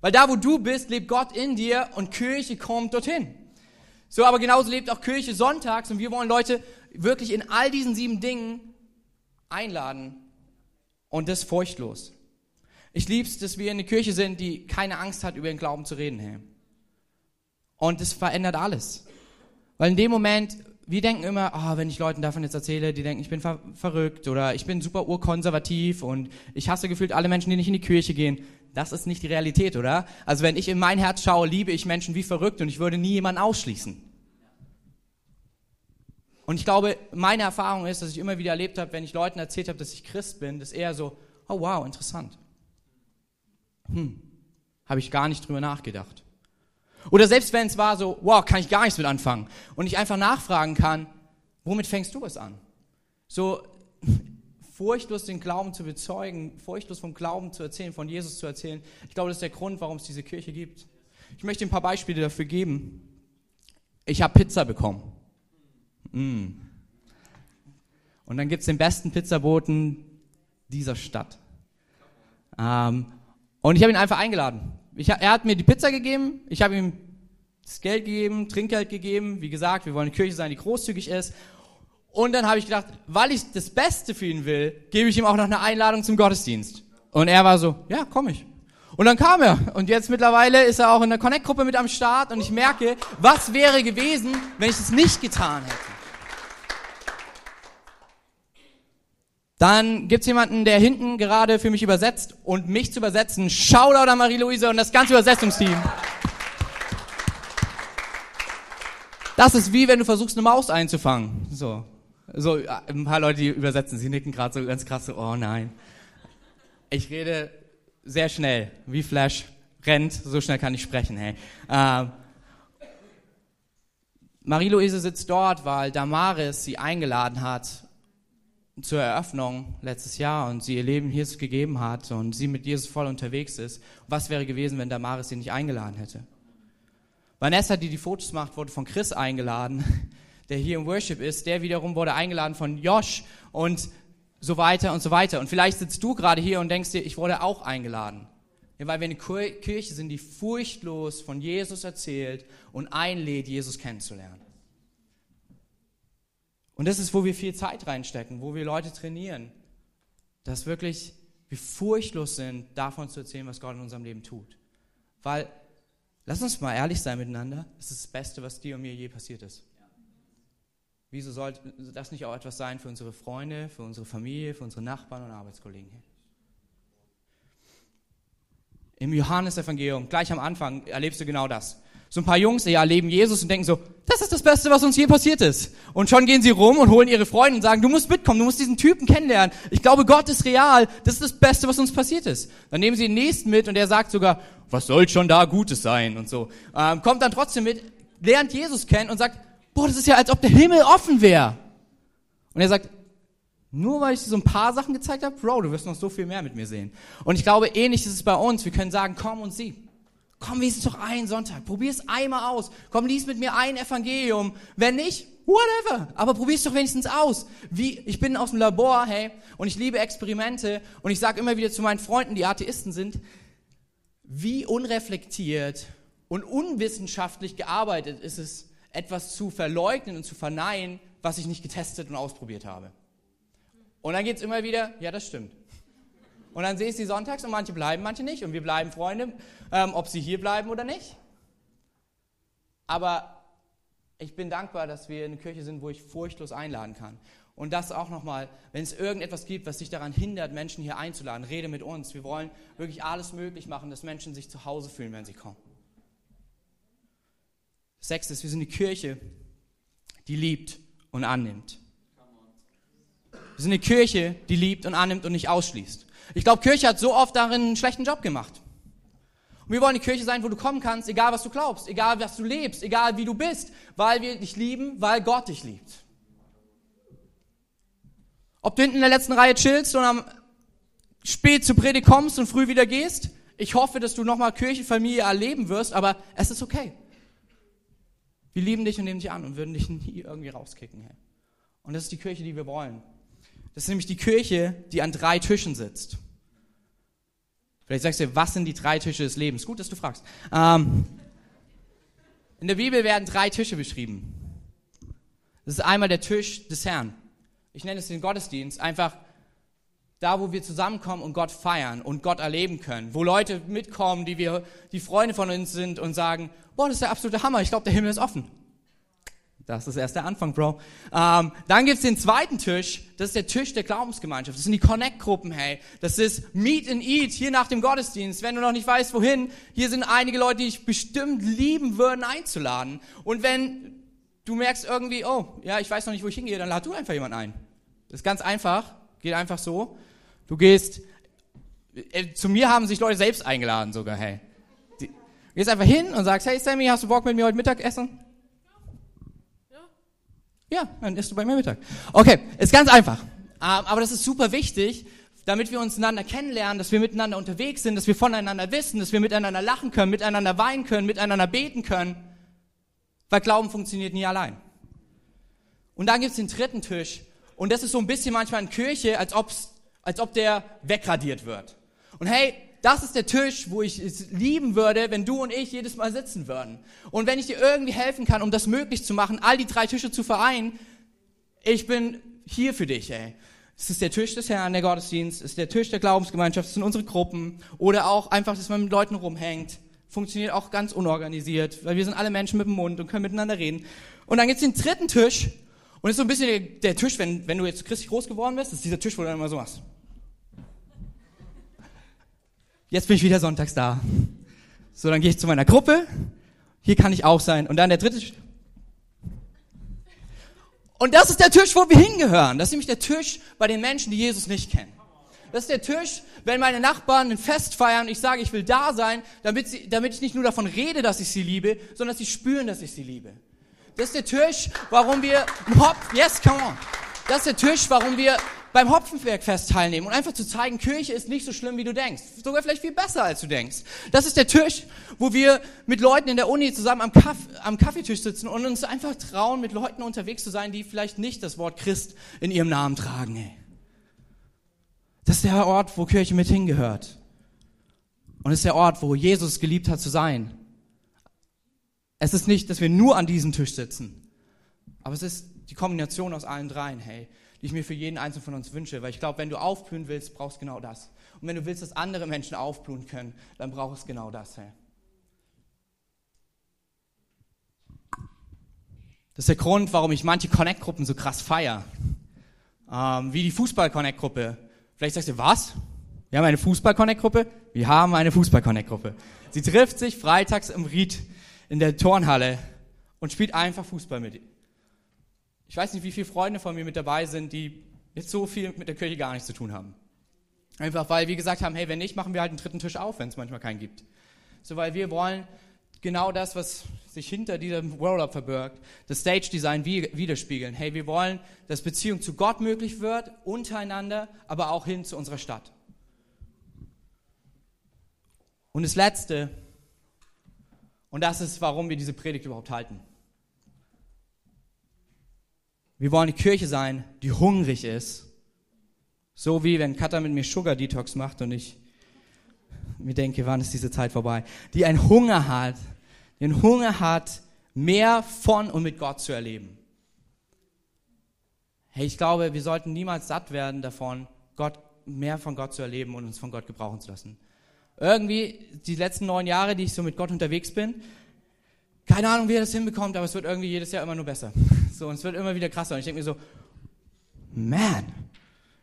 Weil da, wo du bist, lebt Gott in dir und Kirche kommt dorthin. So, aber genauso lebt auch Kirche sonntags und wir wollen Leute wirklich in all diesen sieben Dingen einladen und das furchtlos. Ich lieb's, dass wir in der Kirche sind, die keine Angst hat, über den Glauben zu reden, hey. Und es verändert alles. Weil in dem Moment, wir denken immer, oh, wenn ich Leuten davon jetzt erzähle, die denken, ich bin ver verrückt oder ich bin super urkonservativ und ich hasse gefühlt alle Menschen, die nicht in die Kirche gehen. Das ist nicht die Realität, oder? Also wenn ich in mein Herz schaue, liebe ich Menschen wie verrückt und ich würde nie jemanden ausschließen. Und ich glaube, meine Erfahrung ist, dass ich immer wieder erlebt habe, wenn ich Leuten erzählt habe, dass ich Christ bin, dass eher so, oh wow, interessant. Hm, habe ich gar nicht drüber nachgedacht. Oder selbst wenn es war so, wow, kann ich gar nichts mit anfangen. Und ich einfach nachfragen kann, womit fängst du es an? So furchtlos den Glauben zu bezeugen, furchtlos vom Glauben zu erzählen, von Jesus zu erzählen. Ich glaube, das ist der Grund, warum es diese Kirche gibt. Ich möchte ein paar Beispiele dafür geben. Ich habe Pizza bekommen. Mm. Und dann gibt es den besten Pizzaboten dieser Stadt. Ähm, und ich habe ihn einfach eingeladen. Ich, er hat mir die Pizza gegeben, ich habe ihm das Geld gegeben, Trinkgeld gegeben. Wie gesagt, wir wollen eine Kirche sein, die großzügig ist. Und dann habe ich gedacht, weil ich das Beste für ihn will, gebe ich ihm auch noch eine Einladung zum Gottesdienst. Und er war so, ja, komm ich. Und dann kam er. Und jetzt mittlerweile ist er auch in der Connect-Gruppe mit am Start. Und ich merke, was wäre gewesen, wenn ich es nicht getan hätte. Dann gibt's jemanden, der hinten gerade für mich übersetzt und mich zu übersetzen. Shoutout an Marie-Louise und das ganze Übersetzungsteam. Das ist wie wenn du versuchst, eine Maus einzufangen. So, so ein paar Leute, die übersetzen, sie nicken gerade so ganz krass so, oh nein. Ich rede sehr schnell, wie Flash rennt, so schnell kann ich sprechen, hey. Ähm, Marie-Louise sitzt dort, weil Damaris sie eingeladen hat zur Eröffnung letztes Jahr und sie ihr Leben Jesus gegeben hat und sie mit Jesus voll unterwegs ist. Was wäre gewesen, wenn Damaris sie nicht eingeladen hätte? Vanessa, die die Fotos macht, wurde von Chris eingeladen, der hier im Worship ist. Der wiederum wurde eingeladen von Josh und so weiter und so weiter. Und vielleicht sitzt du gerade hier und denkst dir, ich wurde auch eingeladen. Ja, weil wir eine Kirche sind, die furchtlos von Jesus erzählt und einlädt, Jesus kennenzulernen. Und das ist, wo wir viel Zeit reinstecken, wo wir Leute trainieren, dass wirklich wir furchtlos sind, davon zu erzählen, was Gott in unserem Leben tut. Weil, lass uns mal ehrlich sein miteinander, das ist das Beste, was dir und mir je passiert ist. Wieso sollte das nicht auch etwas sein für unsere Freunde, für unsere Familie, für unsere Nachbarn und Arbeitskollegen? Im Johannesevangelium, gleich am Anfang, erlebst du genau das. So ein paar Jungs, die erleben Jesus und denken so, das ist das Beste, was uns je passiert ist. Und schon gehen sie rum und holen ihre Freunde und sagen, du musst mitkommen, du musst diesen Typen kennenlernen. Ich glaube, Gott ist real. Das ist das Beste, was uns passiert ist. Dann nehmen sie den nächsten mit und der sagt sogar, was soll schon da Gutes sein und so. Ähm, kommt dann trotzdem mit, lernt Jesus kennen und sagt, boah, das ist ja, als ob der Himmel offen wäre. Und er sagt, nur weil ich dir so ein paar Sachen gezeigt habe, Bro, du wirst noch so viel mehr mit mir sehen. Und ich glaube, ähnlich ist es bei uns. Wir können sagen, komm und sieh. Komm wenigstens doch einen Sonntag. Probier es einmal aus. Komm, lies mit mir ein Evangelium. Wenn nicht, whatever. Aber probier es doch wenigstens aus. Wie, ich bin aus dem Labor, hey, und ich liebe Experimente. Und ich sage immer wieder zu meinen Freunden, die Atheisten sind, wie unreflektiert und unwissenschaftlich gearbeitet ist es, etwas zu verleugnen und zu verneinen, was ich nicht getestet und ausprobiert habe. Und dann geht's immer wieder, ja, das stimmt. Und dann sehe ich sie sonntags und manche bleiben, manche nicht. Und wir bleiben Freunde, ähm, ob sie hier bleiben oder nicht. Aber ich bin dankbar, dass wir eine Kirche sind, wo ich furchtlos einladen kann. Und das auch nochmal, wenn es irgendetwas gibt, was dich daran hindert, Menschen hier einzuladen, rede mit uns. Wir wollen wirklich alles möglich machen, dass Menschen sich zu Hause fühlen, wenn sie kommen. Sechstes, wir sind die Kirche, die liebt und annimmt. Wir sind eine Kirche, die liebt und annimmt und nicht ausschließt. Ich glaube, Kirche hat so oft darin einen schlechten Job gemacht. Und wir wollen die Kirche sein, wo du kommen kannst, egal was du glaubst, egal was du lebst, egal wie du bist, weil wir dich lieben, weil Gott dich liebt. Ob du hinten in der letzten Reihe chillst und am spät zur Predigt kommst und früh wieder gehst, ich hoffe, dass du nochmal Kirchenfamilie erleben wirst, aber es ist okay. Wir lieben dich und nehmen dich an und würden dich nie irgendwie rauskicken. Hey. Und das ist die Kirche, die wir wollen. Das ist nämlich die Kirche, die an drei Tischen sitzt. Vielleicht sagst du, was sind die drei Tische des Lebens? Gut, dass du fragst. Ähm, in der Bibel werden drei Tische beschrieben. Das ist einmal der Tisch des Herrn. Ich nenne es den Gottesdienst. Einfach da, wo wir zusammenkommen und Gott feiern und Gott erleben können. Wo Leute mitkommen, die wir, die Freunde von uns sind und sagen, boah, das ist der absolute Hammer. Ich glaube, der Himmel ist offen. Das ist erst der Anfang, Bro. Ähm, dann gibt's den zweiten Tisch. Das ist der Tisch der Glaubensgemeinschaft. Das sind die Connect-Gruppen, hey. Das ist Meet and Eat hier nach dem Gottesdienst. Wenn du noch nicht weißt, wohin, hier sind einige Leute, die ich bestimmt lieben würden, einzuladen. Und wenn du merkst irgendwie, oh, ja, ich weiß noch nicht, wo ich hingehe, dann lad du einfach jemanden ein. Das ist ganz einfach. Geht einfach so. Du gehst, äh, zu mir haben sich Leute selbst eingeladen sogar, hey. Du gehst einfach hin und sagst, hey Sammy, hast du Bock mit mir heute Mittag essen? Ja, dann isst du bei mir Mittag. Okay, ist ganz einfach. Ähm, aber das ist super wichtig, damit wir uns einander kennenlernen, dass wir miteinander unterwegs sind, dass wir voneinander wissen, dass wir miteinander lachen können, miteinander weinen können, miteinander beten können. Weil Glauben funktioniert nie allein. Und dann gibt's den dritten Tisch. Und das ist so ein bisschen manchmal in Kirche, als, ob's, als ob der wegradiert wird. Und hey, das ist der Tisch, wo ich es lieben würde, wenn du und ich jedes Mal sitzen würden. Und wenn ich dir irgendwie helfen kann, um das möglich zu machen, all die drei Tische zu vereinen, ich bin hier für dich, ey. Es ist der Tisch des Herrn, der Gottesdienst, es ist der Tisch der Glaubensgemeinschaft, es sind unsere Gruppen oder auch einfach, dass man mit Leuten rumhängt. Funktioniert auch ganz unorganisiert, weil wir sind alle Menschen mit dem Mund und können miteinander reden. Und dann gibt's den dritten Tisch und ist so ein bisschen der, Tisch, wenn, wenn du jetzt christlich groß geworden bist, ist dieser Tisch, wo du dann immer so machst. Jetzt bin ich wieder sonntags da. So, dann gehe ich zu meiner Gruppe. Hier kann ich auch sein. Und dann der dritte. Und das ist der Tisch, wo wir hingehören. Das ist nämlich der Tisch bei den Menschen, die Jesus nicht kennen. Das ist der Tisch, wenn meine Nachbarn ein Fest feiern und ich sage, ich will da sein, damit, sie, damit ich nicht nur davon rede, dass ich sie liebe, sondern dass sie spüren, dass ich sie liebe. Das ist der Tisch, warum wir, hopp, yes, come on. Das ist der Tisch, warum wir beim Hopfenbergfest teilnehmen und einfach zu zeigen, Kirche ist nicht so schlimm, wie du denkst. Sogar vielleicht viel besser, als du denkst. Das ist der Tisch, wo wir mit Leuten in der Uni zusammen am, Kaff am Kaffeetisch sitzen und uns einfach trauen, mit Leuten unterwegs zu sein, die vielleicht nicht das Wort Christ in ihrem Namen tragen. Ey. Das ist der Ort, wo Kirche mit hingehört. Und es ist der Ort, wo Jesus geliebt hat zu sein. Es ist nicht, dass wir nur an diesem Tisch sitzen, aber es ist die Kombination aus allen dreien, hey die ich mir für jeden einzelnen von uns wünsche. Weil ich glaube, wenn du aufblühen willst, brauchst du genau das. Und wenn du willst, dass andere Menschen aufblühen können, dann brauchst du genau das. Hey. Das ist der Grund, warum ich manche Connect-Gruppen so krass feiere. Ähm, wie die Fußball-Connect-Gruppe. Vielleicht sagst du, was? Wir haben eine Fußball-Connect-Gruppe? Wir haben eine Fußball-Connect-Gruppe. Sie trifft sich freitags im Ried in der Turnhalle und spielt einfach Fußball mit ich weiß nicht, wie viele Freunde von mir mit dabei sind, die jetzt so viel mit der Kirche gar nichts zu tun haben. Einfach weil wir gesagt haben, hey, wenn nicht, machen wir halt einen dritten Tisch auf, wenn es manchmal keinen gibt. So, weil wir wollen genau das, was sich hinter diesem Roll-Up verbirgt, das Stage-Design widerspiegeln. Hey, wir wollen, dass Beziehung zu Gott möglich wird, untereinander, aber auch hin zu unserer Stadt. Und das Letzte, und das ist, warum wir diese Predigt überhaupt halten. Wir wollen eine Kirche sein, die hungrig ist. So wie wenn Katha mit mir Sugar Detox macht und ich mir denke, wann ist diese Zeit vorbei? Die einen Hunger hat, einen Hunger hat, mehr von und mit Gott zu erleben. Hey, ich glaube, wir sollten niemals satt werden davon, Gott, mehr von Gott zu erleben und uns von Gott gebrauchen zu lassen. Irgendwie, die letzten neun Jahre, die ich so mit Gott unterwegs bin, keine Ahnung, wie er das hinbekommt, aber es wird irgendwie jedes Jahr immer nur besser. So, und es wird immer wieder krasser. Und ich denke mir so, man,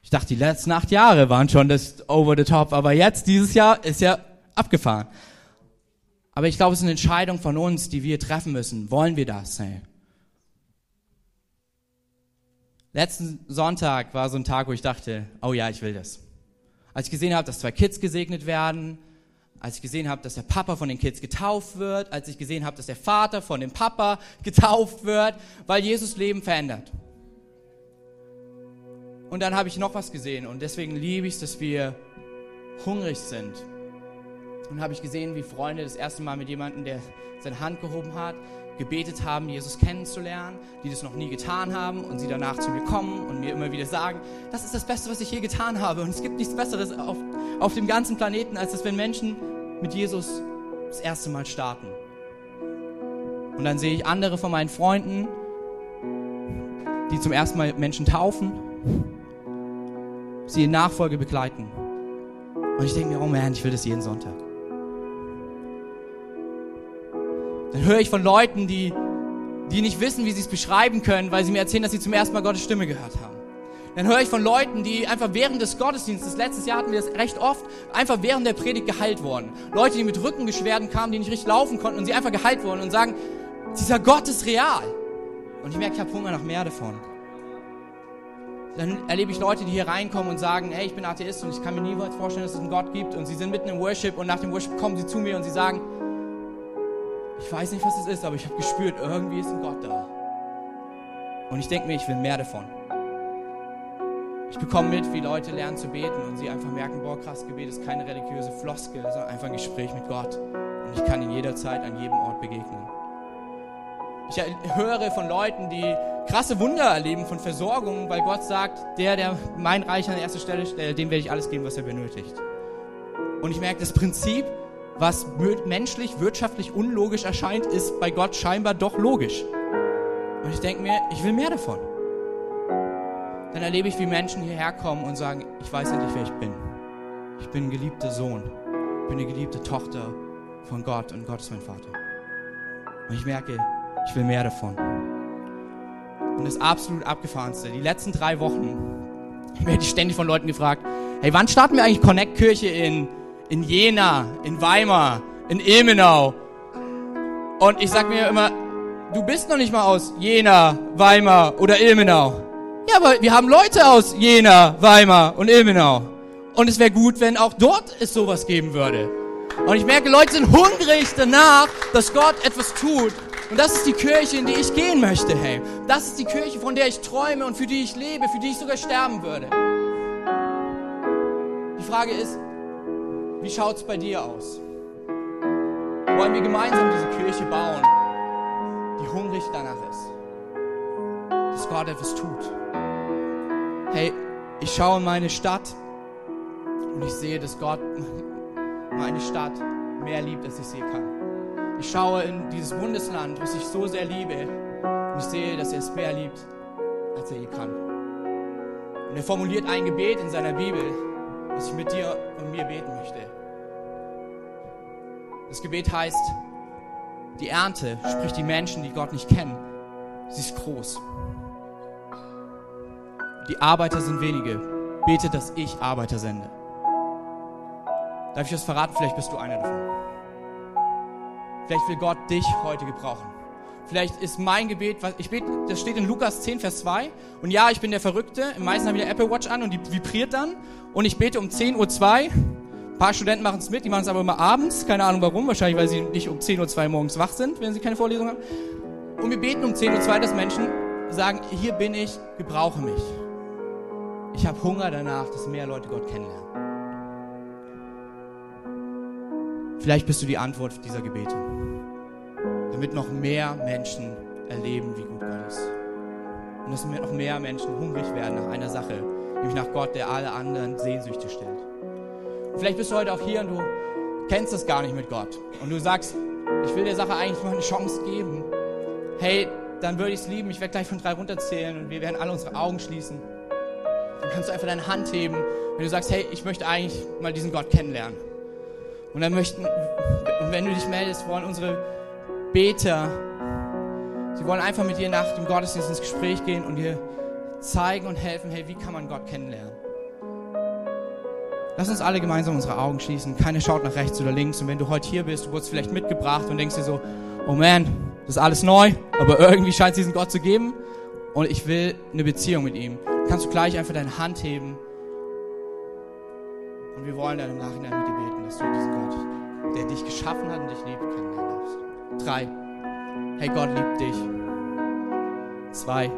ich dachte, die letzten acht Jahre waren schon das over the top, aber jetzt, dieses Jahr, ist ja abgefahren. Aber ich glaube, es ist eine Entscheidung von uns, die wir treffen müssen. Wollen wir das? Hey? Letzten Sonntag war so ein Tag, wo ich dachte, oh ja, ich will das. Als ich gesehen habe, dass zwei Kids gesegnet werden, als ich gesehen habe, dass der Papa von den Kids getauft wird, als ich gesehen habe, dass der Vater von dem Papa getauft wird, weil Jesus Leben verändert. Und dann habe ich noch was gesehen und deswegen liebe ich es, dass wir hungrig sind. Und habe ich gesehen, wie Freunde das erste Mal mit jemandem, der seine Hand gehoben hat, gebetet haben, Jesus kennenzulernen, die das noch nie getan haben und sie danach zu mir kommen und mir immer wieder sagen, das ist das Beste, was ich je getan habe. Und es gibt nichts Besseres auf, auf dem ganzen Planeten, als dass wenn Menschen mit Jesus das erste Mal starten. Und dann sehe ich andere von meinen Freunden, die zum ersten Mal Menschen taufen, sie in Nachfolge begleiten. Und ich denke mir, oh man, ich will das jeden Sonntag. Dann höre ich von Leuten, die, die nicht wissen, wie sie es beschreiben können, weil sie mir erzählen, dass sie zum ersten Mal Gottes Stimme gehört haben. Dann höre ich von Leuten, die einfach während des Gottesdienstes, letztes Jahr hatten wir das recht oft, einfach während der Predigt geheilt wurden. Leute, die mit Rückenbeschwerden kamen, die nicht richtig laufen konnten und sie einfach geheilt wurden und sagen, dieser Gott ist real. Und ich merke, ich habe Hunger nach mehr davon. Dann erlebe ich Leute, die hier reinkommen und sagen, hey, ich bin Atheist und ich kann mir niemals vorstellen, dass es einen Gott gibt. Und sie sind mitten im Worship und nach dem Worship kommen sie zu mir und sie sagen, ich weiß nicht, was es ist, aber ich habe gespürt, irgendwie ist ein Gott da. Und ich denke mir, ich will mehr davon. Ich bekomme mit, wie Leute lernen zu beten und sie einfach merken, boah, krass, Gebet ist keine religiöse Floskel, sondern einfach ein Gespräch mit Gott. Und ich kann ihn jederzeit an jedem Ort begegnen. Ich höre von Leuten, die krasse Wunder erleben von Versorgung, weil Gott sagt, der, der mein Reich an erster Stelle stellt, dem werde ich alles geben, was er benötigt. Und ich merke, das Prinzip, was menschlich, wirtschaftlich unlogisch erscheint, ist bei Gott scheinbar doch logisch. Und ich denke mir, ich will mehr davon. Dann erlebe ich, wie Menschen hierher kommen und sagen, ich weiß endlich, wer ich bin. Ich bin ein geliebter Sohn. Ich bin eine geliebte Tochter von Gott und Gott ist mein Vater. Und ich merke, ich will mehr davon. Und das absolut abgefahrenste, die letzten drei Wochen, ich werde ständig von Leuten gefragt, hey, wann starten wir eigentlich Connect Kirche in in Jena, in Weimar, in Ilmenau. Und ich sag mir immer, du bist noch nicht mal aus Jena, Weimar oder Ilmenau. Ja, aber wir haben Leute aus Jena, Weimar und Ilmenau. Und es wäre gut, wenn auch dort es sowas geben würde. Und ich merke, Leute sind hungrig danach, dass Gott etwas tut. Und das ist die Kirche, in die ich gehen möchte, hey. Das ist die Kirche, von der ich träume und für die ich lebe, für die ich sogar sterben würde. Die Frage ist, wie schaut es bei dir aus? Wollen wir gemeinsam diese Kirche bauen, die hungrig danach ist, dass Gott etwas tut? Hey, ich schaue in meine Stadt und ich sehe, dass Gott meine Stadt mehr liebt, als ich sie kann. Ich schaue in dieses Bundesland, was ich so sehr liebe, und ich sehe, dass er es mehr liebt, als er je kann. Und er formuliert ein Gebet in seiner Bibel, was ich mit dir und mir beten möchte. Das Gebet heißt, die Ernte, sprich die Menschen, die Gott nicht kennen, sie ist groß. Die Arbeiter sind wenige. Bete, dass ich Arbeiter sende. Darf ich das verraten? Vielleicht bist du einer davon. Vielleicht will Gott dich heute gebrauchen. Vielleicht ist mein Gebet, was ich bete, das steht in Lukas 10, Vers 2. Und ja, ich bin der Verrückte. Im meisten habe ich der Apple Watch an und die vibriert dann. Und ich bete um 10.02 Uhr. Ein paar Studenten machen es mit, die machen es aber immer abends. Keine Ahnung warum. Wahrscheinlich, weil sie nicht um 10.02 Uhr morgens wach sind, wenn sie keine Vorlesung haben. Und wir beten um 10.02 Uhr, dass Menschen sagen, hier bin ich, gebrauche mich. Ich habe Hunger danach, dass mehr Leute Gott kennenlernen. Vielleicht bist du die Antwort dieser Gebete damit noch mehr Menschen erleben, wie gut Gott ist. Und dass noch mehr Menschen hungrig werden nach einer Sache, nämlich nach Gott, der alle anderen Sehnsüchte stellt. Vielleicht bist du heute auch hier und du kennst das gar nicht mit Gott. Und du sagst, ich will der Sache eigentlich mal eine Chance geben. Hey, dann würde ich es lieben. Ich werde gleich von drei runterzählen und wir werden alle unsere Augen schließen. Dann kannst du einfach deine Hand heben, wenn du sagst, hey, ich möchte eigentlich mal diesen Gott kennenlernen. Und dann möchten, und wenn du dich meldest, wollen unsere Beter, sie wollen einfach mit dir nach dem Gottesdienst ins Gespräch gehen und dir zeigen und helfen, hey, wie kann man Gott kennenlernen? Lass uns alle gemeinsam unsere Augen schließen. Keiner schaut nach rechts oder links. Und wenn du heute hier bist, du wurdest vielleicht mitgebracht und denkst dir so, oh man, das ist alles neu, aber irgendwie scheint es diesen Gott zu geben. Und ich will eine Beziehung mit ihm. Kannst du gleich einfach deine Hand heben. Und wir wollen dann im Nachhinein mit dir beten, dass du diesen Gott, der dich geschaffen hat und dich liebt, kennenlernen darfst. Drei. Hey, Gott liebt dich. Zwei.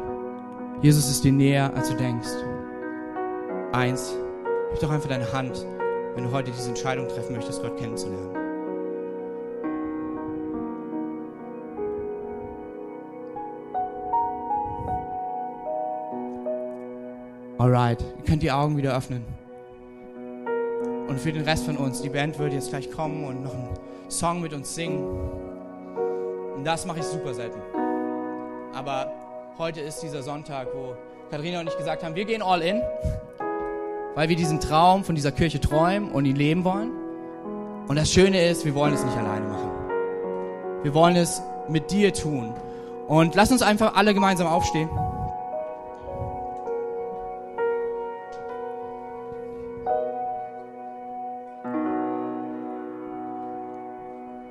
Jesus ist dir näher, als du denkst. Eins. Heb doch einfach deine Hand, wenn du heute diese Entscheidung treffen möchtest, Gott kennenzulernen. Alright, ihr könnt die Augen wieder öffnen. Und für den Rest von uns, die Band wird jetzt gleich kommen und noch einen Song mit uns singen. Und das mache ich super selten. Aber heute ist dieser Sonntag, wo Katharina und ich gesagt haben, wir gehen all in, weil wir diesen Traum von dieser Kirche träumen und ihn leben wollen. Und das Schöne ist, wir wollen es nicht alleine machen. Wir wollen es mit dir tun. Und lass uns einfach alle gemeinsam aufstehen.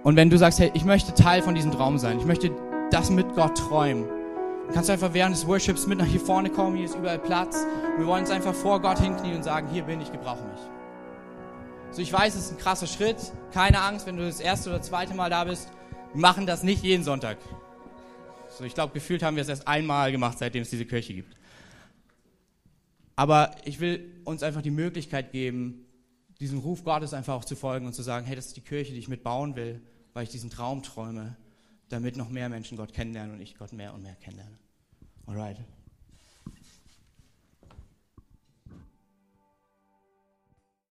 Und wenn du sagst, hey, ich möchte Teil von diesem Traum sein, ich möchte das mit Gott träumen, dann kannst du einfach während des Worships mit nach hier vorne kommen, hier ist überall Platz. Wir wollen uns einfach vor Gott hinknien und sagen, hier bin ich, gebrauche mich. So, ich weiß, es ist ein krasser Schritt. Keine Angst, wenn du das erste oder zweite Mal da bist. Wir machen das nicht jeden Sonntag. So, ich glaube, gefühlt haben wir es erst einmal gemacht, seitdem es diese Kirche gibt. Aber ich will uns einfach die Möglichkeit geben, diesem Ruf Gottes einfach auch zu folgen und zu sagen, hey, das ist die Kirche, die ich mitbauen will weil ich diesen Traum träume, damit noch mehr Menschen Gott kennenlernen und ich Gott mehr und mehr kennenlerne. Alright.